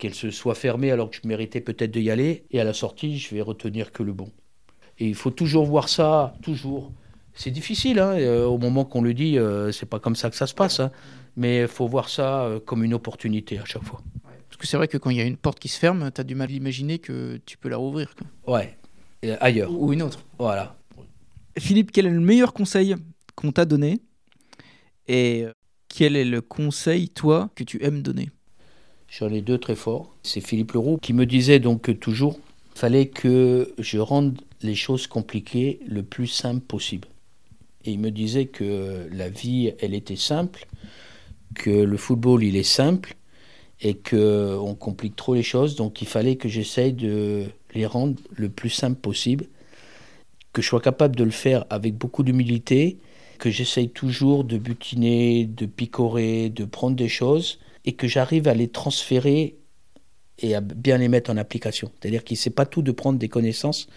qu'elles se soient fermées alors que je méritais peut-être d'y aller. Et à la sortie, je vais retenir que le bon. Et il faut toujours voir ça, toujours c'est difficile, hein, euh, au moment qu'on le dit, euh, c'est pas comme ça que ça se passe, hein. mais il faut voir ça euh, comme une opportunité à chaque fois. Parce que c'est vrai que quand il y a une porte qui se ferme, tu as du mal à imaginer que tu peux la rouvrir. Quoi. Ouais, ailleurs. Ou une autre. Voilà. Philippe, quel est le meilleur conseil qu'on t'a donné Et quel est le conseil, toi, que tu aimes donner? J'en ai deux très forts. C'est Philippe Leroux qui me disait donc toujours fallait que je rende les choses compliquées le plus simple possible. Et il me disait que la vie, elle était simple, que le football, il est simple, et qu'on complique trop les choses. Donc il fallait que j'essaye de les rendre le plus simple possible, que je sois capable de le faire avec beaucoup d'humilité, que j'essaye toujours de butiner, de picorer, de prendre des choses, et que j'arrive à les transférer et à bien les mettre en application. C'est-à-dire qu'il ne sait pas tout de prendre des connaissances,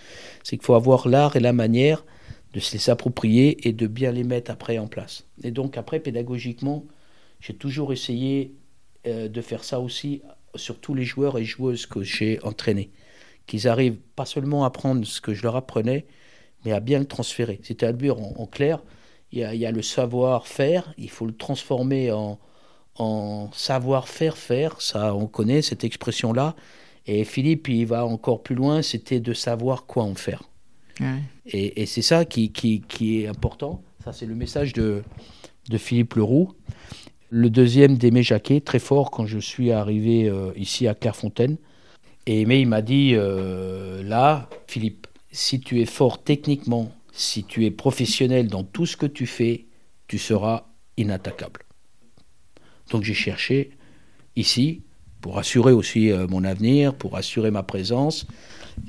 c'est qu'il faut avoir l'art et la manière de se les approprier et de bien les mettre après en place. Et donc après, pédagogiquement, j'ai toujours essayé euh, de faire ça aussi sur tous les joueurs et joueuses que j'ai entraînés. Qu'ils arrivent pas seulement à prendre ce que je leur apprenais, mais à bien le transférer. C'est-à-dire, en, en clair, il y, a, le savoir-faire, il faut le transformer en, en savoir-faire faire. Ça, on connaît cette expression-là. Et Philippe, il va encore plus loin, c'était de savoir quoi en faire. Et, c'est ça qui, qui, est important. Ça, c'est le message de, de Philippe Leroux. Le deuxième d'Aimé Jacquet, très fort quand je suis arrivé euh, ici à Clairefontaine. Et Aimé, il m'a dit euh, là, Philippe, si tu es fort techniquement, si tu es professionnel dans tout ce que tu fais, tu seras inattaquable. Donc j'ai cherché ici pour assurer aussi euh, mon avenir, pour assurer ma présence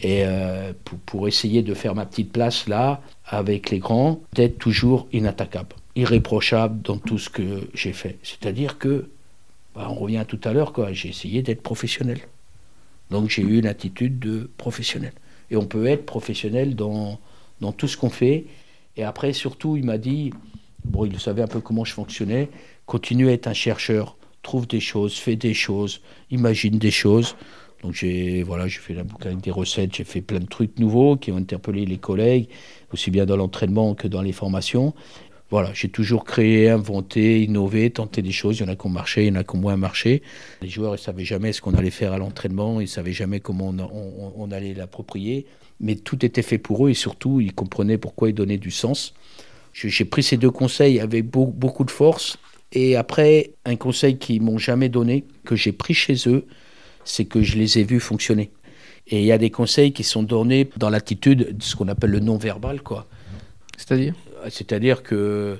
et euh, pour, essayer de faire ma petite place là avec les grands, d'être toujours inattaquable, irréprochable dans tout ce que j'ai fait. C'est-à-dire que, bah, on revient tout à l'heure, j'ai essayé d'être professionnel. Donc j'ai eu une attitude de professionnel. Et on peut être professionnel dans, tout ce qu'on fait. Et après, surtout, il m'a dit, bon, il savait un peu comment je fonctionnais, continue à être un chercheur, trouve des choses, fais des choses, imagine des choses. Donc j'ai voilà, j'ai fait la boucle avec des recettes, j'ai fait plein de trucs nouveaux qui ont interpellé les collègues, aussi bien dans l'entraînement que dans les formations. Voilà, j'ai toujours créé, inventé, innové, tenté des choses. Il y en a qui ont marché, il y en a qui ont moins marché. Les joueurs ne savaient jamais ce qu'on allait faire à l'entraînement, ils ne savaient jamais comment on, allait l'approprier. Mais tout était fait pour eux et surtout, ils comprenaient pourquoi ils donnaient du sens. J'ai pris ces deux conseils avec beaucoup de force et après, un conseil qu'ils m'ont jamais donné, que j'ai pris chez eux, c'est que je les ai vus fonctionner. Et il y a des conseils qui sont donnés dans l'attitude de ce qu'on appelle le non-verbal, quoi. C'est-à-dire? C'est-à-dire que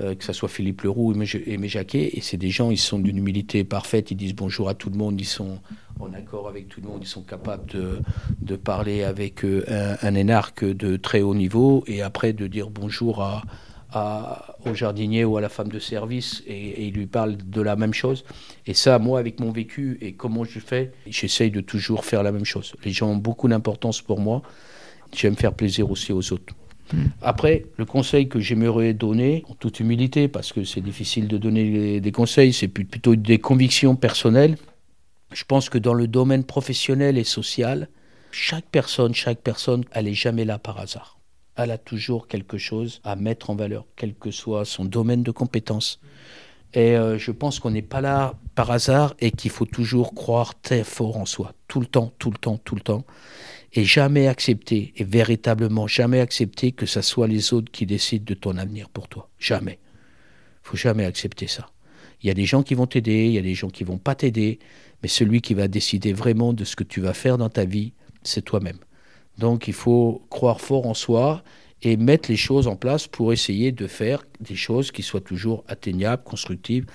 euh, que ce soit Philippe Leroux et mes Jacquet, et c'est des gens, ils sont d'une humilité parfaite, ils disent bonjour à tout le monde, ils sont en accord avec tout le monde, ils sont capables de, de parler avec euh, un, énarque de très haut niveau, et après de dire bonjour à, au jardinier ou à la femme de service et, il lui parle de la même chose. Et ça, moi, avec mon vécu et comment je fais, j'essaye de toujours faire la même chose. Les gens ont beaucoup d'importance pour moi. J'aime faire plaisir aussi aux autres. Hmm. Après, le conseil que j'aimerais donner, en toute humilité, parce que c'est difficile de donner des conseils, c'est plutôt des convictions personnelles. Je pense que dans le domaine professionnel et social, chaque personne, chaque personne, elle n'est jamais là par hasard elle a toujours quelque chose à mettre en valeur, quel que soit son domaine de compétence. Et euh, je pense qu'on n'est pas là par hasard et qu'il faut toujours croire très fort en soi, tout le temps, tout le temps, tout le temps. Et jamais accepter, et véritablement jamais accepter que ce soit les autres qui décident de ton avenir pour toi. Jamais. Il faut jamais accepter ça. Il y a des gens qui vont t'aider, il y a des gens qui vont pas t'aider, mais celui qui va décider vraiment de ce que tu vas faire dans ta vie, c'est toi-même. Donc il faut croire fort en soi et mettre les choses en place pour essayer de faire des choses qui soient toujours atteignables, constructives.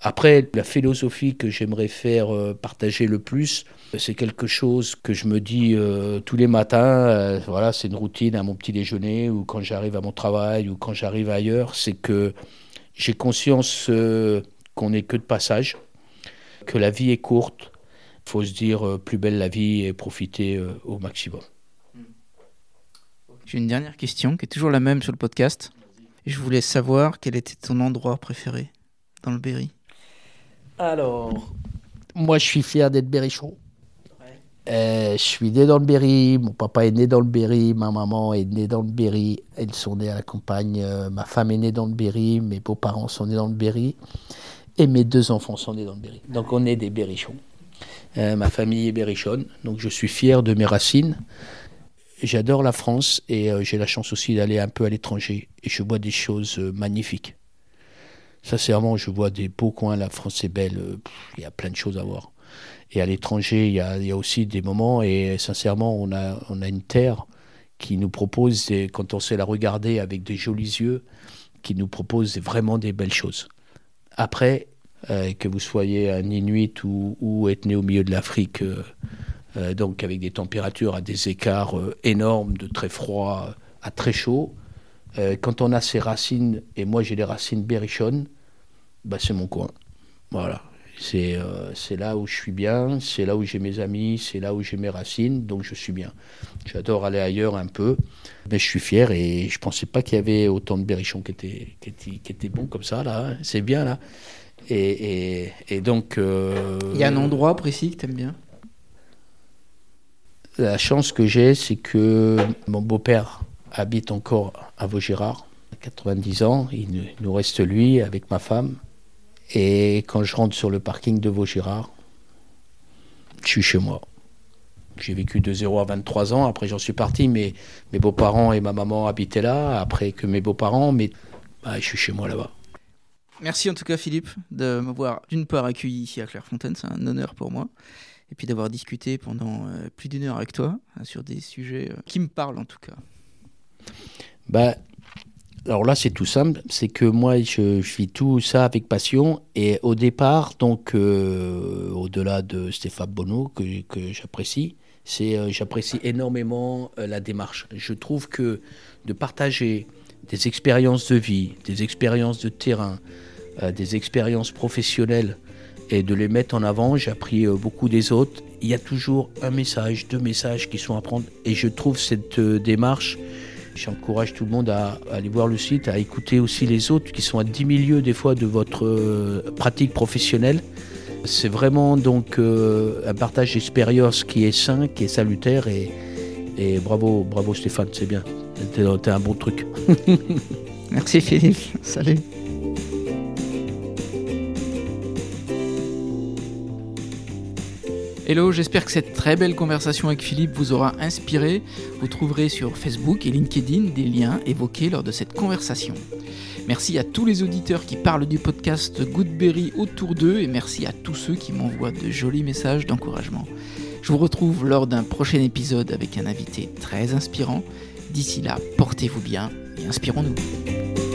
Après, la philosophie que j'aimerais faire euh, partager le plus, c'est quelque chose que je me dis euh, tous les matins. euh, voilà, c'est une routine à mon petit déjeuner ou quand j'arrive à mon travail ou quand j'arrive ailleurs. C'est que j'ai conscience euh, qu'on n'est que de passage, que la vie est courte. Il faut se dire euh, plus belle la vie et profiter euh, au maximum. J'ai une dernière question qui est toujours la même sur le podcast. Je voulais savoir quel était ton endroit préféré dans le Berry? Alors, moi, je suis fier d'être berrichon. Euh, je suis né dans le Berry, mon papa est né dans le Berry, ma maman est née dans le Berry, elles sont nées à la campagne, euh, ma femme est née dans le Berry, mes beaux-parents sont nés dans le Berry, et mes deux enfants sont nés dans le Berry. Donc on est des berrichons. Euh, ma famille est berrichonne, donc je suis fier de mes racines. J'adore la France et j'ai la chance aussi d'aller un peu à l'étranger, et je vois des choses magnifiques. Sincèrement, je vois des beaux coins, la France est belle, euh, il y a plein de choses à voir. Et à l'étranger, il y a, aussi des moments, et sincèrement, on a, on a une terre qui nous propose, des- quand on sait la regarder avec des jolis yeux, qui nous propose vraiment des belles choses. Après, euh, que vous soyez un Inuit ou, ou être né au milieu de l'Afrique, euh, donc avec des températures à des écarts énormes, de très froid à très chaud, quand on a ses racines, et moi j'ai des racines berrichonnes, bah, c'est mon coin. Voilà. C'est euh, c'est là où je suis bien, c'est là où j'ai mes amis, c'est là où j'ai mes racines, donc je suis bien. J'adore aller ailleurs un peu, mais je suis fier et je pensais pas qu'il y avait autant de berrichons qui étaient, qui étaient, qui étaient bons comme ça, là. hein. C'est bien, là. Et, et, et donc. euh, Il y a un endroit précis que t'aimes bien? La chance que j'ai, c'est que mon beau-père habite encore à Vaugirard, à 90 ans. Il nous reste lui avec ma femme. Et quand je rentre sur le parking de Vaugirard, je suis chez moi. J'ai vécu de 0 à 23 ans, après j'en suis parti, mais mes beaux-parents et ma maman habitaient là, après que mes beaux-parents, mais bah, je suis chez moi là-bas. Merci en tout cas Philippe de m'avoir d'une part accueilli ici à Clairefontaine, c'est un honneur pour moi. Et puis d'avoir discuté pendant euh, plus d'une heure avec toi euh, sur des sujets euh, qui me parlent en tout cas. Bah, alors là, c'est tout simple. C'est que moi, je, je vis tout ça avec passion. Et au départ, donc, euh, au-delà de Stéphane Bonneau, que, j'apprécie, c'est euh, j'apprécie énormément euh, la démarche. Je trouve que de partager des expériences de vie, des expériences de terrain, des expériences professionnelles et de les mettre en avant, j'ai appris beaucoup des autres. Il y a toujours un message, deux messages qui sont à prendre. Et je trouve cette démarche J'encourage tout le monde à, aller voir le site, à écouter aussi les autres qui sont à 10 milieux des fois de votre euh, pratique professionnelle. C'est vraiment donc euh, un partage d'expérience qui est sain, qui est salutaire et, bravo, bravo Stéphane, c'est bien. T'es un bon truc. Merci Philippe, salut. Hello, j'espère que cette très belle conversation avec Philippe vous aura inspiré. Vous trouverez sur Facebook et LinkedIn des liens évoqués lors de cette conversation. Merci à tous les auditeurs qui parlent du podcast Goodberry autour d'eux et merci à tous ceux qui m'envoient de jolis messages d'encouragement. Je vous retrouve lors d'un prochain épisode avec un invité très inspirant. D'ici là, portez-vous bien et inspirons-nous.